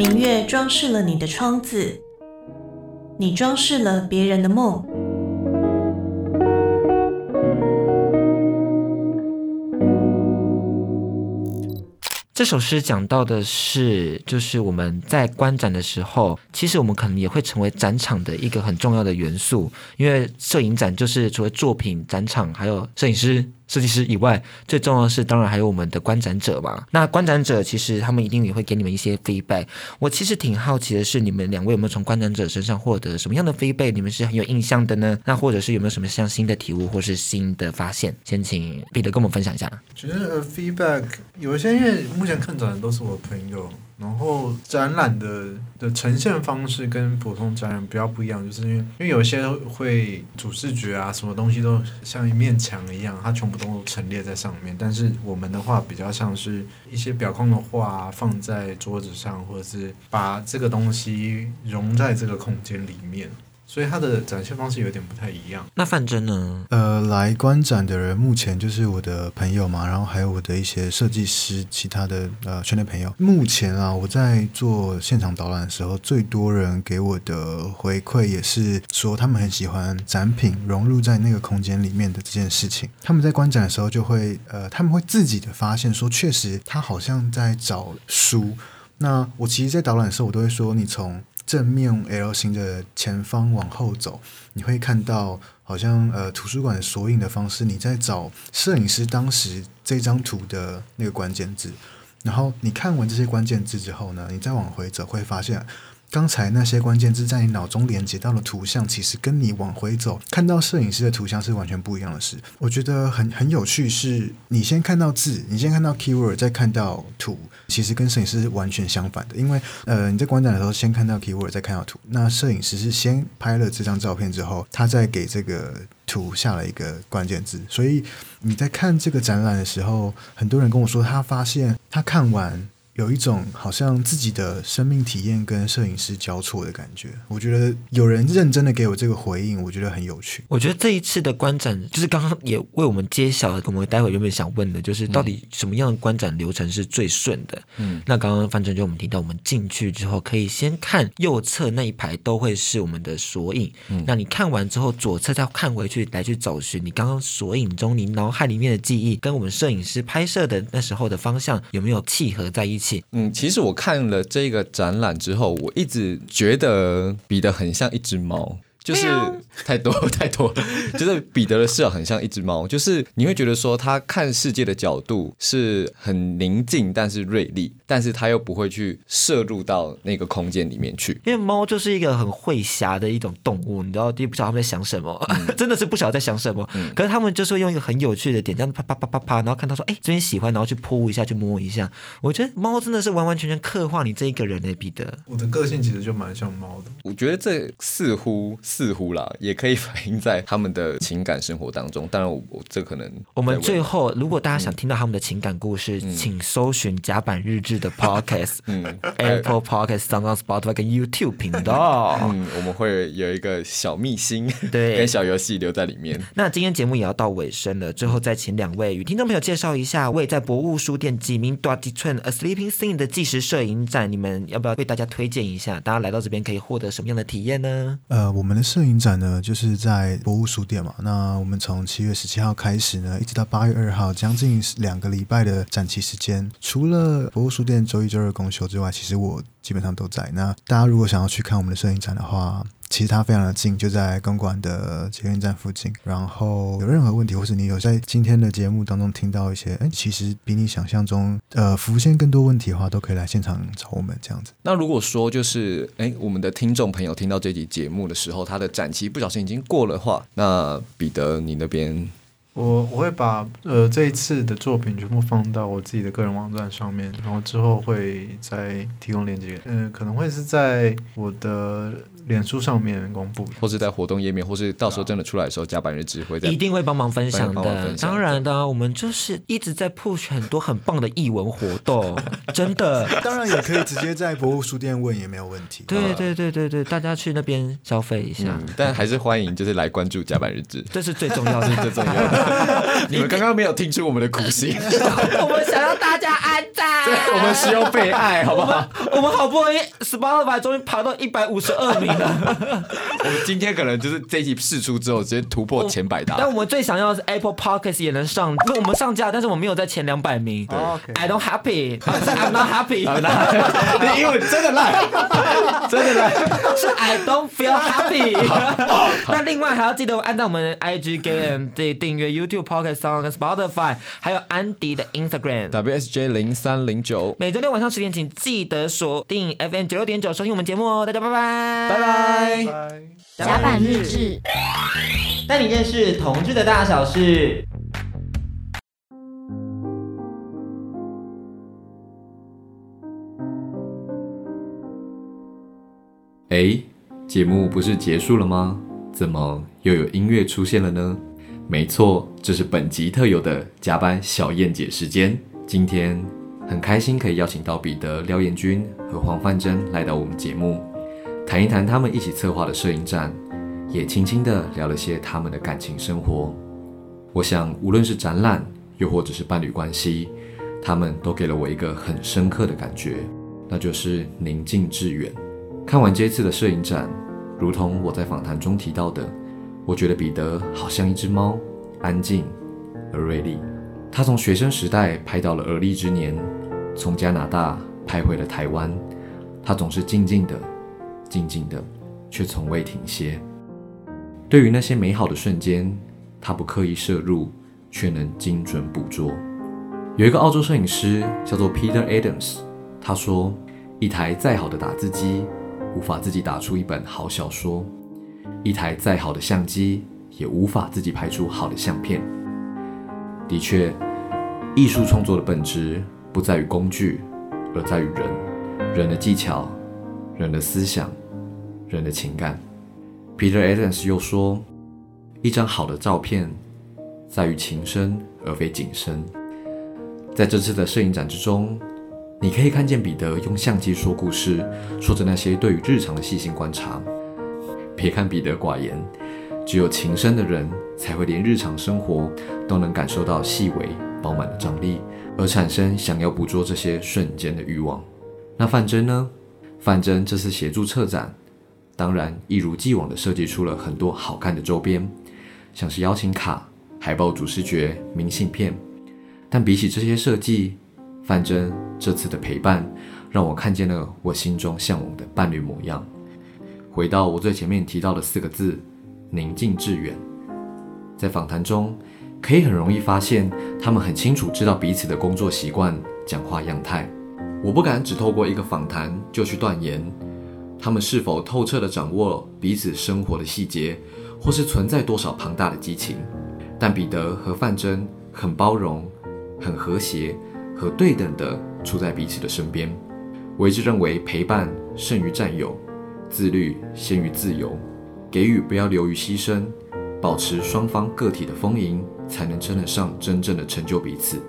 明月装饰了你的窗子，你装饰了别人的梦。这首诗讲到的是，就是我们在观展的时候，其实我们可能也会成为展场的一个很重要的元素，因为摄影展就是除了作品展场，还有摄影师。设计师以外，最重要的是，当然还有我们的观展者嘛。那观展者其实他们一定也会给你们一些 feedback。我其实挺好奇的是，你们两位有没有从观展者身上获得什么样的 feedback？你们是很有印象的呢？那或者是有没有什么像新的体悟或是新的发现？先请彼得跟我们分享一下。觉得 feedback 有一些，因为目前看展的都是我朋友。然后展览的的呈现方式跟普通展览比较不一样，就是因为因为有些会主视觉啊，什么东西都像一面墙一样，它全部都陈列在上面。但是我们的话比较像是一些表框的画放在桌子上，或者是把这个东西融在这个空间里面。所以它的展现方式有点不太一样。那范真呢？呃，来观展的人目前就是我的朋友嘛，然后还有我的一些设计师、其他的呃圈内朋友。目前啊，我在做现场导览的时候，最多人给我的回馈也是说，他们很喜欢展品融入在那个空间里面的这件事情。他们在观展的时候就会呃，他们会自己的发现说，确实他好像在找书。那我其实，在导览的时候，我都会说，你从正面 L 型的前方往后走，你会看到好像呃图书馆索引的方式，你在找摄影师当时这张图的那个关键字，然后你看完这些关键字之后呢，你再往回走会发现。刚才那些关键字在你脑中连接到的图像，其实跟你往回走看到摄影师的图像是完全不一样的事。我觉得很很有趣，是你先看到字，你先看到 keyword，再看到图，其实跟摄影师是完全相反的。因为呃你在观展的时候先看到 keyword，再看到图，那摄影师是先拍了这张照片之后，他再给这个图下了一个关键字。所以你在看这个展览的时候，很多人跟我说，他发现他看完。有一种好像自己的生命体验跟摄影师交错的感觉，我觉得有人认真的给我这个回应，我觉得很有趣。我觉得这一次的观展，就是刚刚也为我们揭晓了，我们待会原本想问的，就是到底什么样的观展流程是最顺的？嗯，那刚刚范正就我们提到，我们进去之后可以先看右侧那一排都会是我们的索引，嗯，那你看完之后左侧再看回去来去找寻你刚刚索引中你脑海里面的记忆，跟我们摄影师拍摄的那时候的方向有没有契合在一起？嗯，其实我看了这个展览之后，我一直觉得比得很像一只猫。就是太多 <laughs> 太多，就是彼得的视角很像一只猫，就是你会觉得说他看世界的角度是很宁静，但是锐利，但是他又不会去摄入到那个空间里面去。因为猫就是一个很会侠的一种动物，你知道，也不晓得他们在想什么，嗯、<laughs> 真的是不晓得在想什么。嗯、可是他们就是会用一个很有趣的点，这样啪啪啪啪啪，然后看到说，哎，这边喜欢，然后去扑一下，去摸一下。我觉得猫真的是完完全全刻画你这一个人诶，彼得。我的个性其实就蛮像猫的。我觉得这似乎。似乎啦，也可以反映在他们的情感生活当中。当然我，我这可能我们最后，如果大家想听到他们的情感故事，嗯、请搜寻甲板日志的 Podcast，<laughs> 嗯，Apple Podcast、SoundOn、Spotify 跟 YouTube 频道。<laughs> 嗯，我们会有一个小秘辛，对，跟小游戏留在里面。<laughs> 那今天节目也要到尾声了，最后再请两位与听众朋友介绍一下，位在博物书店几名大地寸 A Sleeping Scene 的纪实摄影展，你们要不要为大家推荐一下？大家来到这边可以获得什么样的体验呢？呃，我们摄影展呢，就是在博物书店嘛。那我们从七月十七号开始呢，一直到八月二号，将近两个礼拜的展期时间。除了博物书店周一、周二公休之外，其实我基本上都在。那大家如果想要去看我们的摄影展的话，其实它非常的近，就在公馆的捷运站附近。然后有任何问题，或是你有在今天的节目当中听到一些，哎，其实比你想象中呃浮现更多问题的话，都可以来现场找我们这样子。那如果说就是，哎，我们的听众朋友听到这集节目的时候，他的展期不小心已经过了的话，那彼得你那边？我我会把呃这一次的作品全部放到我自己的个人网站上面，然后之后会再提供链接。嗯、呃，可能会是在我的脸书上面公布，或是在活动页面，或是到时候真的出来的时候，甲板日志会在一定会帮忙分享的。享当然的啊，我们就是一直在 push 很多很棒的译文活动，<laughs> 真的。当然也可以直接在博物书店问也没有问题。对对对对对，大家去那边消费一下。嗯，但还是欢迎就是来关注甲板日志，这是最重要的，<laughs> 最重要的。<laughs> 你们刚刚没有听出我们的苦心，我们想要大家安在，对，我们需要被爱，好不好？我们好不容易 Spotify 终于爬到一百五十二名了。<laughs> 我们今天可能就是这一集试出之后，直接突破前百大。但我们最想要的是 Apple Podcast 也能上，因为我们上架，但是我们没有在前两百名。对 I don't happy，I'm not happy。<laughs> <laughs> 你英文真的烂，真的烂，是 I don't feel happy。那另外还要记得按照我们的 IG game 订订阅 YouTube Podcast Song 跟 Spotify，还有安迪的 Instagram。WSJ 零三零九，每周六晚上十点，请记得锁定 FM 九六点九收听我们节目哦。大家拜拜，拜拜。拜。甲板日志。带你认识同志的大小事。哎，节目不是结束了吗？怎么又有音乐出现了呢？没错，这是本集特有的加班小燕姐时间。今天很开心可以邀请到彼得、廖彦君和黄范珍来到我们节目，谈一谈他们一起策划的摄影展，也轻轻地聊了些他们的感情生活。我想，无论是展览，又或者是伴侣关系，他们都给了我一个很深刻的感觉，那就是宁静致远。看完这次的摄影展，如同我在访谈中提到的，我觉得彼得好像一只猫，安静而锐利。他从学生时代拍到了而立之年，从加拿大拍回了台湾。他总是静静的，静静的，却从未停歇。对于那些美好的瞬间，他不刻意摄入，却能精准捕捉。有一个澳洲摄影师叫做 Peter Adams，他说：“一台再好的打字机。”无法自己打出一本好小说，一台再好的相机也无法自己拍出好的相片。的确，艺术创作的本质不在于工具，而在于人，人的技巧，人的思想，人的情感。Peter Adams 又说，一张好的照片在于情深而非景深。在这次的摄影展之中，你可以看见彼得用相机说故事，说着那些对于日常的细心观察。别看彼得寡言，只有情深的人才会连日常生活都能感受到细微饱满的张力，而产生想要捕捉这些瞬间的欲望。那范真呢？范真这次协助策展，当然一如既往地设计出了很多好看的周边，像是邀请卡、海报、主视觉、明信片。但比起这些设计，范真这次的陪伴，让我看见了我心中向往的伴侣模样。回到我最前面提到的四个字：宁静致远。在访谈中，可以很容易发现，他们很清楚知道彼此的工作习惯、讲话样态。我不敢只透过一个访谈就去断言，他们是否透彻地掌握彼此生活的细节，或是存在多少庞大的激情。但彼得和范真很包容，很和谐。和对等的处在彼此的身边，我一直认为陪伴胜于占有，自律先于自由，给予不要流于牺牲，保持双方个体的丰盈，才能称得上真正的成就彼此。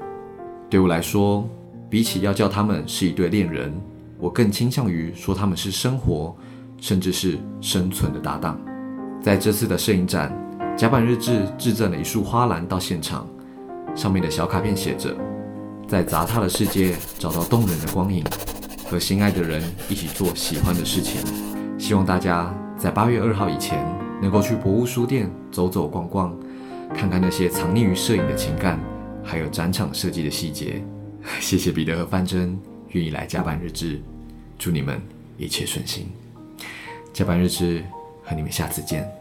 对我来说，比起要叫他们是一对恋人，我更倾向于说他们是生活，甚至是生存的搭档。在这次的摄影展，甲板日志制赠了一束花篮到现场，上面的小卡片写着。在杂沓的世界找到动人的光影，和心爱的人一起做喜欢的事情。希望大家在八月二号以前能够去博物书店走走逛逛，看看那些藏匿于摄影的情感，还有展场设计的细节。<laughs> 谢谢彼得和范真愿意来加班日志，祝你们一切顺心。加班日志和你们下次见。